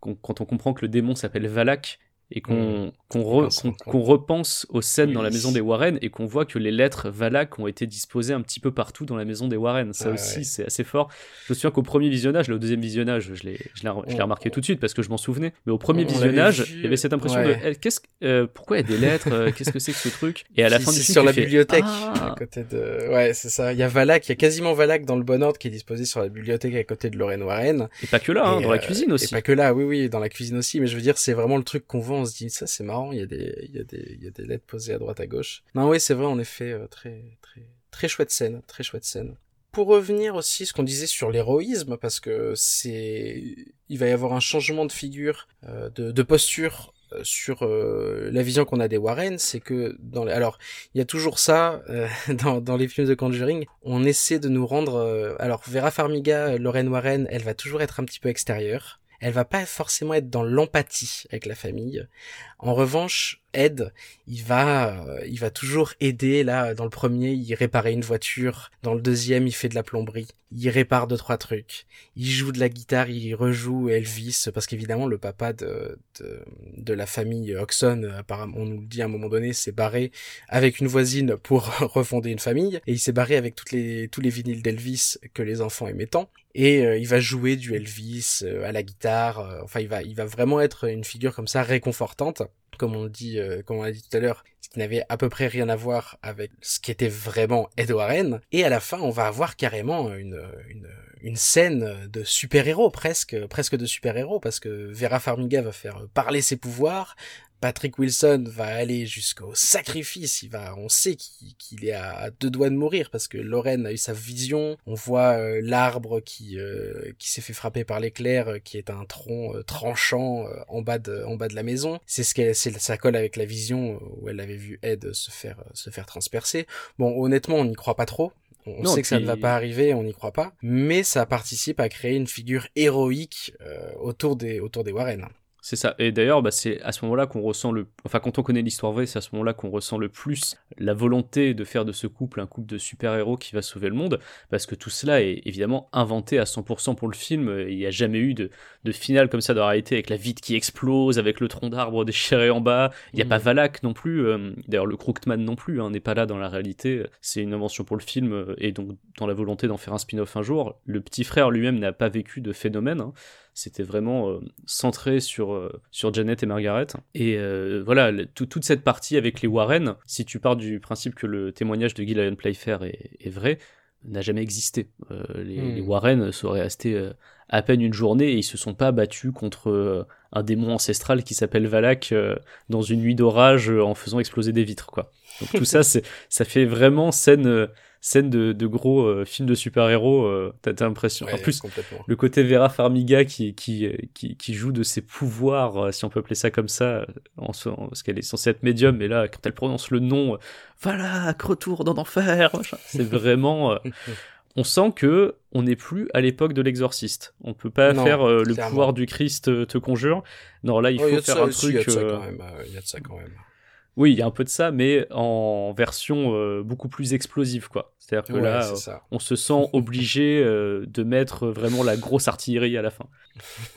quand on comprend que le démon s'appelle Valak et qu'on qu'on re- Vincent, qu'on- qu'on repense aux scènes dans la maison des Warren et qu'on voit que les lettres Valak ont été disposées un petit peu partout dans la maison des Warren. Ça aussi, ouais. c'est assez fort. Je me souviens qu'au premier visionnage, là, au deuxième visionnage, je l'ai On- remarqué tout de suite parce que je m'en souvenais. Mais au premier visionnage, il y avait cette impression ouais. de eh, qu'est-ce que- euh, pourquoi il y a des lettres euh, Qu'est-ce que c'est que ce truc? Et à la fin du film, sur la bibliothèque, Ah à côté de. Ouais, c'est ça. Il y a Valak, il y a quasiment Valak dans le bon ordre qui est disposé sur la bibliothèque à côté de Lorraine Warren. Et pas que là, hein, Et, dans la euh, cuisine aussi. Et pas que là, oui, oui, dans la cuisine aussi. Mais je veux dire, c'est vraiment le truc qu'on voit. On se dit, ça, c'est marrant. Il y a des, il y a des, il y a des lettres posées à droite, à gauche. Non, oui, c'est vrai, en effet, euh, très, très, très chouette scène, très chouette scène. Pour revenir aussi, ce qu'on disait sur l'héroïsme, parce que c'est, il va y avoir un changement de figure, euh, de, posture euh, sur la vision qu'on a des Warren, c'est que dans les... alors il y a toujours ça [laughs] dans, les films de Conjuring, on essaie de nous rendre alors Vera Farmiga, Lorraine Warren, elle va toujours être un petit peu extérieure. Elle va pas forcément être dans l'empathie avec la famille. En revanche, Ed, il va, euh, il va toujours aider. Là, dans le premier, il réparait une voiture. Dans le deuxième, il fait de la plomberie. Il répare deux trois trucs. Il joue de la guitare, il rejoue Elvis parce qu'évidemment le papa de, de de la famille Oxon, apparemment, on nous le dit à un moment donné, s'est barré avec une voisine pour [laughs] refonder une famille et il s'est barré avec toutes les tous les vinyles d'Elvis que les enfants aimaient tant. Et euh, il va jouer du Elvis euh, à la guitare. euh, enfin, il va il va vraiment être une figure comme ça réconfortante comme on dit, euh, comme on l'a dit tout à l'heure, ce qui n'avait à peu près rien à voir avec ce qui était vraiment Ed Warren. Et à la fin, on va avoir carrément une, une, une scène de super-héros, presque, presque de super-héros, parce que Vera Farmiga va faire parler ses pouvoirs, Patrick Wilson va aller jusqu'au sacrifice. Il va, on sait qu'il est à deux doigts de mourir parce que Lorraine a eu sa vision. On voit euh, l'arbre qui euh, qui s'est fait frapper par l'éclair, euh, qui est un tronc euh, tranchant en bas de en bas de la maison. C'est ce qu'elle, ça colle avec la vision où elle avait vu Ed se faire se faire transpercer. Bon, honnêtement, on n'y croit pas trop. On Non, sait que ça ne va pas arriver, on n'y croit pas, mais ça participe à créer une figure héroïque euh, autour des autour des Warren. C'est ça. Et d'ailleurs, bah, c'est à ce moment-là qu'on ressent le. Enfin, quand on connaît l'histoire vraie, c'est à ce moment-là qu'on ressent le plus la volonté de faire de ce couple un couple de super-héros qui va sauver le monde. Parce que tout cela est évidemment inventé à 100% pour le film. Il n'y a jamais eu de, de finale comme ça dans la réalité avec la vitre qui explose, avec le tronc d'arbre déchiré en bas. Il n'y a Mhm. pas Valak non plus. euh, D'ailleurs, le Crookman non plus hein, n'est pas là dans la réalité. C'est une invention pour le film euh, et donc dans la volonté d'en faire un spin-off un jour. Le petit frère lui-même n'a pas vécu de phénomène. hein. C'était vraiment euh, centré sur, euh, sur Janet et Margaret. Et euh, voilà, le- toute cette partie avec les Warren, si tu pars du principe que le témoignage de Gillian Playfair est, est vrai, n'a jamais existé. Les, Hmm. les Warren seraient restés à peine une journée et ils se sont pas battus contre un démon ancestral qui s'appelle Valak dans une nuit d'orage en faisant exploser des vitres, quoi. Donc tout ça, [laughs] c'est, ça fait vraiment scène, scène de, de gros euh, films de super-héros. euh, t'as, l'impression. en Ouais, plus, complètement. le côté Vera Farmiga qui, qui, euh, qui, qui joue de ses pouvoirs, euh, si on peut appeler ça comme ça, euh, en, en- parce qu'elle est censée être médium, mais là, quand elle prononce le nom, voilà, retour dans l'enfer, c'est [laughs] vraiment. on sent que on n'est plus à l'époque de l'exorciste. On peut pas Non, faire euh, le pouvoir du Christ te conjure. Non, là, il Oh, faut faire ça un aussi, il y a truc. de ça quand même. Il y a de ça quand même. Oui, il y a un peu de ça, mais en version euh, beaucoup plus explosive, quoi. C'est-à-dire que Ouais, là, euh, on se sent [laughs] obligé euh, de mettre vraiment la grosse artillerie à la fin.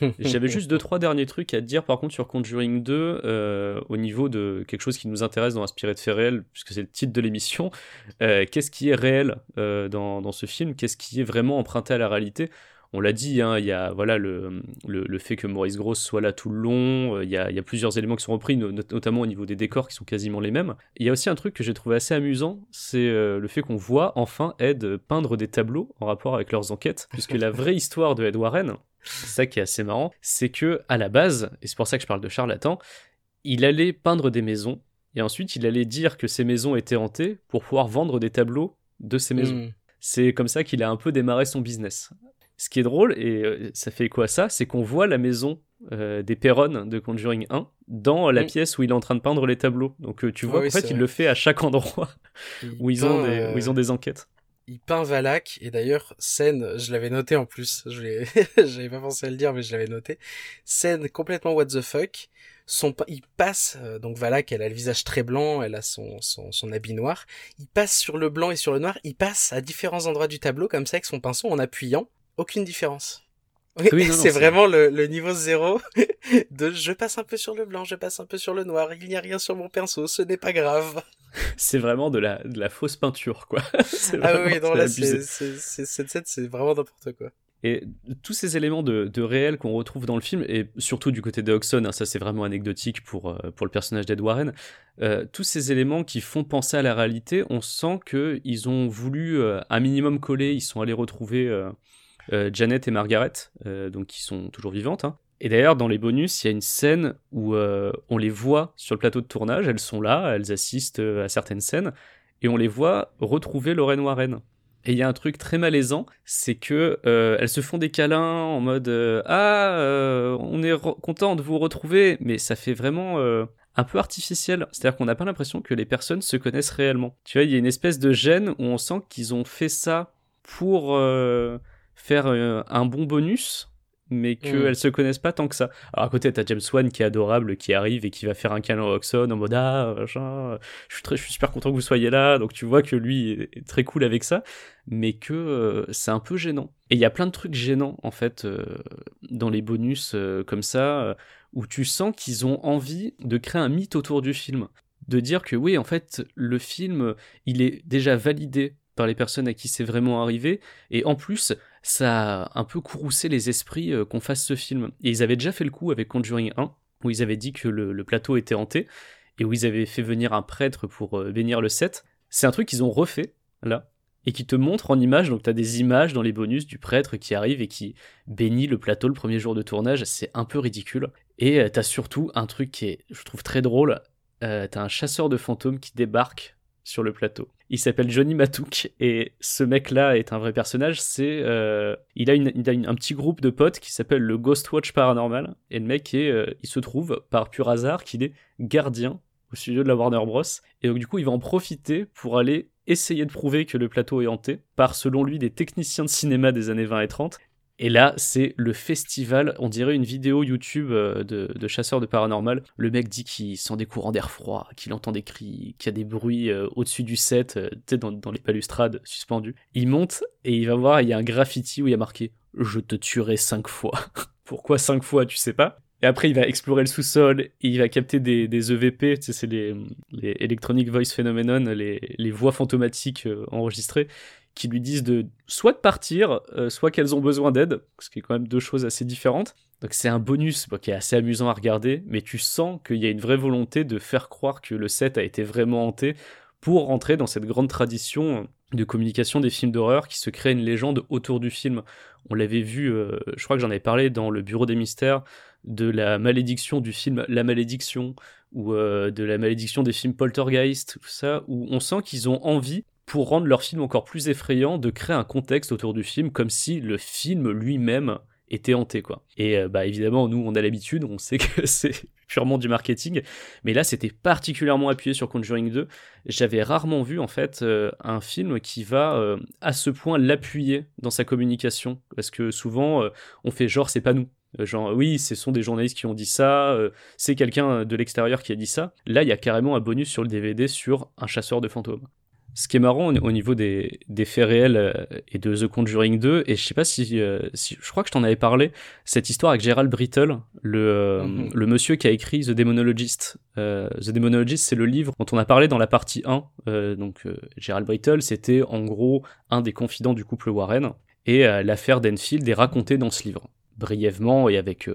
[laughs] J'avais juste deux trois derniers trucs à te dire par contre sur Conjuring 2 euh, au niveau de quelque chose qui nous intéresse dans Inspiré de faits réels puisque c'est le titre de l'émission. Qu'est-ce qui est réel dans, dans ce film? Qu'est-ce qui est vraiment emprunté à la réalité? On l'a dit, hein, il y a voilà le, le, le fait que Maurice Grosse soit là tout le long, euh, il y a, il y a plusieurs éléments qui sont repris, no- notamment au niveau des décors qui sont quasiment les mêmes. Il y a aussi un truc que j'ai trouvé assez amusant, c'est euh, le fait qu'on voit enfin Ed peindre des tableaux en rapport avec leurs enquêtes, puisque la vraie [laughs] histoire de Ed Warren, c'est ça qui est assez marrant, c'est que à la base, et c'est pour ça que je parle de charlatan, il allait peindre des maisons, et ensuite il allait dire que ces maisons étaient hantées pour pouvoir vendre des tableaux de ces maisons. Mm. C'est comme ça qu'il a un peu démarré son business. Ce qui est drôle, et euh, ça fait quoi ça C'est qu'on voit la maison euh, des Perron de Conjuring 1 dans la Mm. pièce où il est en train de peindre les tableaux. Donc euh, tu Ah vois oui, qu'en fait, c'est il vrai. le fait à chaque endroit Il [laughs] où ils, ont des, euh, où ils ont des enquêtes. il peint Valak et d'ailleurs scène, je l'avais noté en plus, je l'ai, [laughs] j'avais pas pensé à le dire mais je l'avais noté. Scène complètement what the fuck. Son, il passe donc Valak, elle a le visage très blanc, elle a son, son son habit noir. Il passe sur le blanc et sur le noir. Il passe à différents endroits du tableau comme ça avec son pinceau en appuyant. Aucune différence. Oui, Oui, [laughs] c'est vraiment le, le niveau zéro [laughs] de je passe un peu sur le blanc, je passe un peu sur le noir, il n'y a rien sur mon pinceau, ce n'est pas grave. [laughs] C'est vraiment de la, de la fausse peinture, quoi. C'est Ah vraiment- oui, non, là, c'est, c'est, c'est- cette scène, c'est vraiment n'importe quoi. Et tous ces éléments de, de réel qu'on retrouve dans le film, et surtout du côté de Hodgson, hein, ça c'est vraiment anecdotique pour, euh, pour le personnage d'Ed Warren, euh, tous ces éléments qui font penser à la réalité, on sent qu'ils ont voulu euh, un minimum coller, ils sont allés retrouver euh, Janet et Margaret, euh, donc qui sont toujours vivantes. hein. Et d'ailleurs, dans les bonus, il y a une scène où euh, on les voit sur le plateau de tournage, elles sont là, elles assistent euh, à certaines scènes, et on les voit retrouver Lorraine Warren. Et il y a un truc très malaisant, c'est que euh, elles se font des câlins en mode euh, ah euh, on est content de vous retrouver, mais ça fait vraiment euh, un peu artificiel. C'est-à-dire qu'on n'a pas l'impression que les personnes se connaissent réellement. Tu vois, il y a une espèce de gêne où on sent qu'ils ont fait ça pour euh, faire euh, un bon bonus, mais qu'elles Mm. se connaissent pas tant que ça. Alors à côté, t'as James Wan qui est adorable, qui arrive et qui va faire un câlin à Oxon en mode ah machin, je suis très, je suis super content que vous soyez là. Donc tu vois que lui est très cool avec ça, mais que euh, c'est un peu gênant. Et il y a plein de trucs gênants en fait euh, dans les bonus euh, comme ça, où tu sens qu'ils ont envie de créer un mythe autour du film, de dire que oui en fait le film il est déjà validé par les personnes à qui c'est vraiment arrivé, et en plus ça a un peu courroucé les esprits euh, qu'on fasse ce film. Et ils avaient déjà fait le coup avec Conjuring 1, où ils avaient dit que le, plateau était hanté, et où ils avaient fait venir un prêtre pour euh, bénir le set. C'est un truc qu'ils ont refait, là, et qui te montre en image, donc tu as des images dans les bonus du prêtre qui arrive et qui bénit le plateau le premier jour de tournage, c'est un peu ridicule. Et euh, t'as surtout un truc qui est, je trouve, très drôle. T'as un chasseur de fantômes qui débarque sur le plateau. Il s'appelle Johnny Matouk et ce mec-là est un vrai personnage. C'est, euh, il a, un petit groupe de potes qui s'appelle le Ghost Watch Paranormal et le mec est, euh, il se trouve par pur hasard qu'il est gardien au studio de la Warner Bros. Et donc du coup, il va en profiter pour aller essayer de prouver que le plateau est hanté par, selon lui, des techniciens de cinéma des années 20 et 30. Et là, c'est le festival, on dirait une vidéo YouTube euh, de, de chasseurs de paranormal. Le mec dit qu'il sent des courants d'air froid, qu'il entend des cris, qu'il y a des bruits euh, au-dessus du set, euh, tu sais, dans, les balustrades suspendues. Il monte et il va voir, il y a un graffiti où il y a marqué « Je te tuerai cinq fois [laughs] ». Pourquoi cinq fois, tu sais pas? Et après, il va explorer le sous-sol, il va capter des, EVP, sais, c'est les, Electronic Voice Phenomenon, les, voix fantomatiques enregistrées, qui lui disent de soit de partir, euh, soit qu'elles ont besoin d'aide, ce qui est quand même deux choses assez différentes. Donc c'est un bonus bon, qui est assez amusant à regarder, mais tu sens qu'il y a une vraie volonté de faire croire que le set a été vraiment hanté pour rentrer dans cette grande tradition de communication des films d'horreur qui se crée une légende autour du film. On l'avait vu, euh, je crois que j'en avais parlé dans le Bureau des Mystères, de la malédiction du film La Malédiction, ou euh, de la malédiction des films Poltergeist, tout ça, où on sent qu'ils ont envie, pour rendre leur film encore plus effrayant, de créer un contexte autour du film, comme si le film lui-même était hanté, quoi. Et euh, bah évidemment, nous, on a l'habitude, on sait [laughs] que c'est purement du marketing, mais là, c'était particulièrement appuyé sur Conjuring 2. J'avais rarement vu, en fait, euh, un film qui va euh, à ce point l'appuyer dans sa communication, parce que souvent, on fait genre, c'est pas nous. Genre, oui, ce sont des journalistes qui ont dit ça, c'est quelqu'un de l'extérieur qui a dit ça. Là, il y a carrément un bonus sur le DVD sur un chasseur de fantômes. Ce qui est marrant au au niveau des, des faits réels euh, et de The Conjuring 2, et je sais pas si, euh, si je crois que je t'en avais parlé, cette histoire avec Gerald Brittle, le, euh, Mhm. le monsieur qui a écrit The Demonologist. The Demonologist, c'est le livre dont on a parlé dans la partie 1. Euh, donc, Gerald Brittle, c'était en gros un des confidents du couple Warren, et l'affaire d'Enfield est racontée dans ce livre brièvement et avec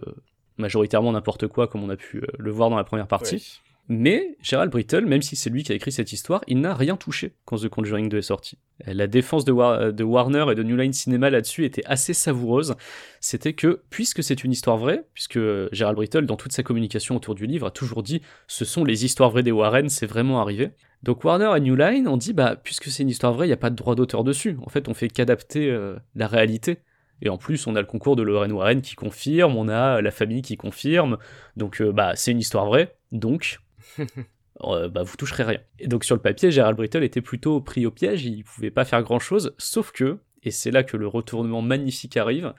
majoritairement n'importe quoi comme on a pu le voir dans la première partie. Mais Gerald Brittle, même si c'est lui qui a écrit cette histoire, il n'a rien touché quand The Conjuring 2 est sorti. La défense de, War- de Warner et de New Line Cinema là-dessus était assez savoureuse. C'était que, puisque c'est une histoire vraie, puisque Gerald Brittle, dans toute sa communication autour du livre, a toujours dit ce sont les histoires vraies des Warren, c'est vraiment arrivé. Donc Warner et New Line ont dit bah puisque c'est une histoire vraie, il n'y a pas de droit d'auteur dessus. En fait, on fait qu'adapter euh, la réalité. Et en plus, on a le concours de Lorraine Warren qui confirme, on a la famille qui confirme. Donc, euh, bah, c'est une histoire vraie. Donc, [laughs] bah, vous toucherez rien. Et donc, sur le papier, Gerald Brittle était plutôt pris au piège. Il pouvait pas faire grand chose. Sauf que, et c'est là que le retournement magnifique arrive,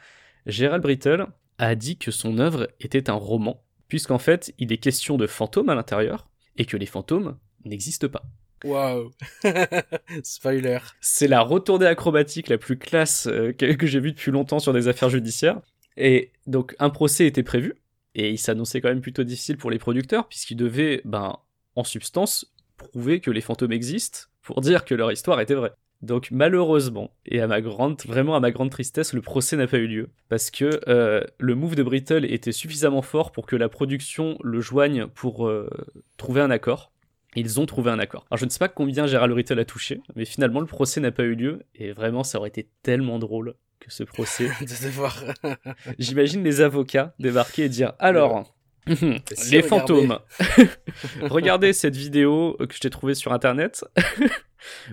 Gerald Brittle a dit que son œuvre était un roman. Puisqu'en fait, il est question de fantômes à l'intérieur. Et que les fantômes n'existent pas. Waouh. [laughs] Spoiler. C'est la retournée acrobatique la plus classe euh, que j'ai vue depuis longtemps sur des affaires judiciaires. Et donc un procès était prévu, et il s'annonçait quand même plutôt difficile pour les producteurs, puisqu'ils devaient, ben, en substance, prouver que les fantômes existent pour dire que leur histoire était vraie. Donc malheureusement, et à ma grande, vraiment à ma grande tristesse, le procès n'a pas eu lieu, parce que euh, le move de Brittle était suffisamment fort pour que la production le joigne pour euh, trouver un accord. Ils ont trouvé un accord. Alors je ne sais pas combien Gérald Brittle a touché, mais finalement le procès n'a pas eu lieu, et vraiment ça aurait été tellement drôle que ce procès. [laughs] de devoir. [laughs] J'imagine les avocats débarquer et dire alors. [laughs] Si, les regardez. fantômes. Regardez cette vidéo que je t'ai trouvée sur internet.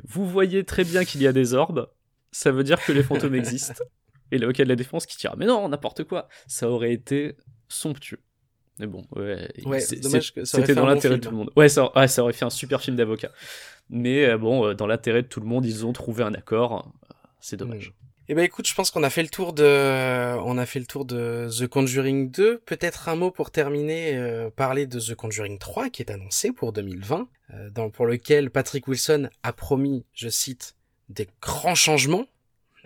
Vous voyez très bien qu'il y a des orbes. Ça veut dire que les fantômes existent. Et l'avocat de la défense qui dira mais non n'importe quoi. Ça aurait été somptueux. Mais bon, ouais. Ouais, C'était fait dans l'intérêt de tout le monde. Ouais ça, ouais, ça aurait fait un super film d'avocat. Mais euh, bon, euh, dans l'intérêt de tout le monde, ils ont trouvé un accord. C'est dommage. Eh ben écoute, je pense qu'on a fait le tour de, on a fait le tour de The Conjuring 2. Peut-être un mot pour terminer, euh, parler de The Conjuring 3 qui est annoncé pour 2020, euh, dans, pour lequel Patrick Wilson a promis, je cite, des grands changements,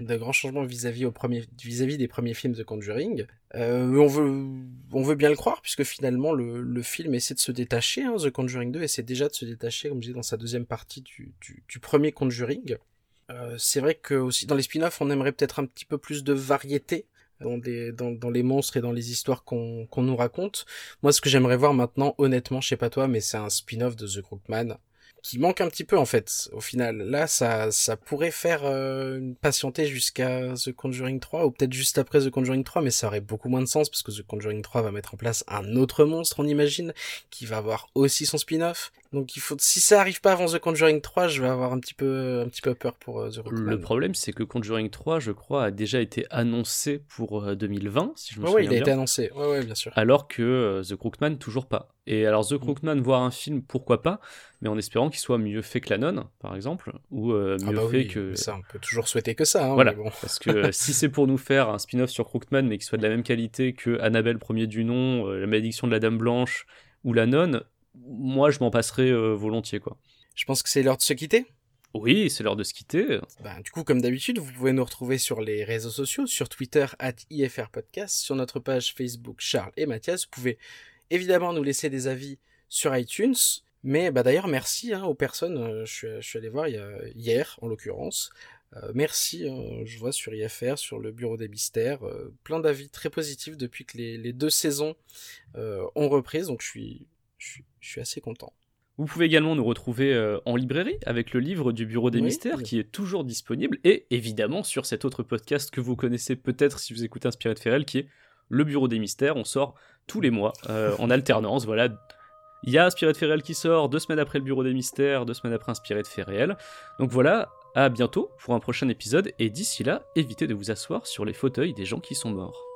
de grands changements vis-à-vis au premier, vis-à-vis des premiers films The Conjuring. Euh, on veut, on veut bien le croire puisque finalement le, le film essaie de se détacher, hein, The Conjuring 2 essaie déjà de se détacher, comme je disais dans sa deuxième partie du, du, du premier Conjuring. Euh, c'est vrai que aussi dans les spin-offs, on aimerait peut-être un petit peu plus de variété dans, des, dans, dans les monstres et dans les histoires qu'on qu'on nous raconte. Moi, ce que j'aimerais voir maintenant, honnêtement, je sais pas toi, mais c'est un spin-off de The Crookman qui manque un petit peu en fait au final. Là, ça, ça pourrait faire euh, patienter jusqu'à The Conjuring 3 ou peut-être juste après The Conjuring 3, mais ça aurait beaucoup moins de sens parce que The Conjuring 3 va mettre en place un autre monstre, on imagine, qui va avoir aussi son spin-off. Donc il faut, si ça arrive pas avant The Conjuring 3, je vais avoir un petit peu, un petit peu peur pour euh, The Rockman. Le problème, c'est que Conjuring 3, je crois, a déjà été annoncé pour euh, 2020, si je me Ouais, ouais, souviens il a bien. été annoncé. Ouais, ouais, bien sûr. alors que euh, The Crookman toujours pas. Et alors Mm. The Crookman voir un film pourquoi pas, mais en espérant qu'il soit mieux fait que la nonne par exemple, ou euh, Ah mieux bah fait oui, que ça, on peut toujours souhaiter que ça. Hein, voilà. bon. Parce que euh, si c'est pour nous faire un spin-off sur Crookman mais qui soit de la même qualité que Annabelle premier du nom, euh, La malédiction de la Dame Blanche ou la nonne, moi je m'en passerai euh, volontiers quoi. Je pense que c'est l'heure de se quitter. Oui, c'est l'heure de se quitter. Ben, du coup, comme d'habitude, vous pouvez nous retrouver sur les réseaux sociaux, sur Twitter, at IFR Podcast, sur notre page Facebook Charles et Mathias. Vous pouvez évidemment nous laisser des avis sur iTunes. Mais bah, d'ailleurs, merci hein, aux personnes. euh, je, suis, je suis allé voir il y a- hier, en l'occurrence. Euh, merci, euh, je vois sur IFR, sur le Bureau des Mystères, euh, plein d'avis très positifs depuis que les, les deux saisons euh, ont repris. Donc je suis, je suis, je suis assez content. Vous pouvez également nous retrouver euh, en librairie avec le livre du Bureau des Oui. Mystères qui est toujours disponible et évidemment sur cet autre podcast que vous connaissez peut-être si vous écoutez Inspiré de Ferrel qui est le Bureau des Mystères. On sort tous les mois euh, en [laughs] alternance. Voilà. Il y a Inspiré de Ferrel qui sort deux semaines après le Bureau des Mystères, deux semaines après Inspiré de Ferrel. Donc voilà, à bientôt pour un prochain épisode et d'ici là, évitez de vous asseoir sur les fauteuils des gens qui sont morts.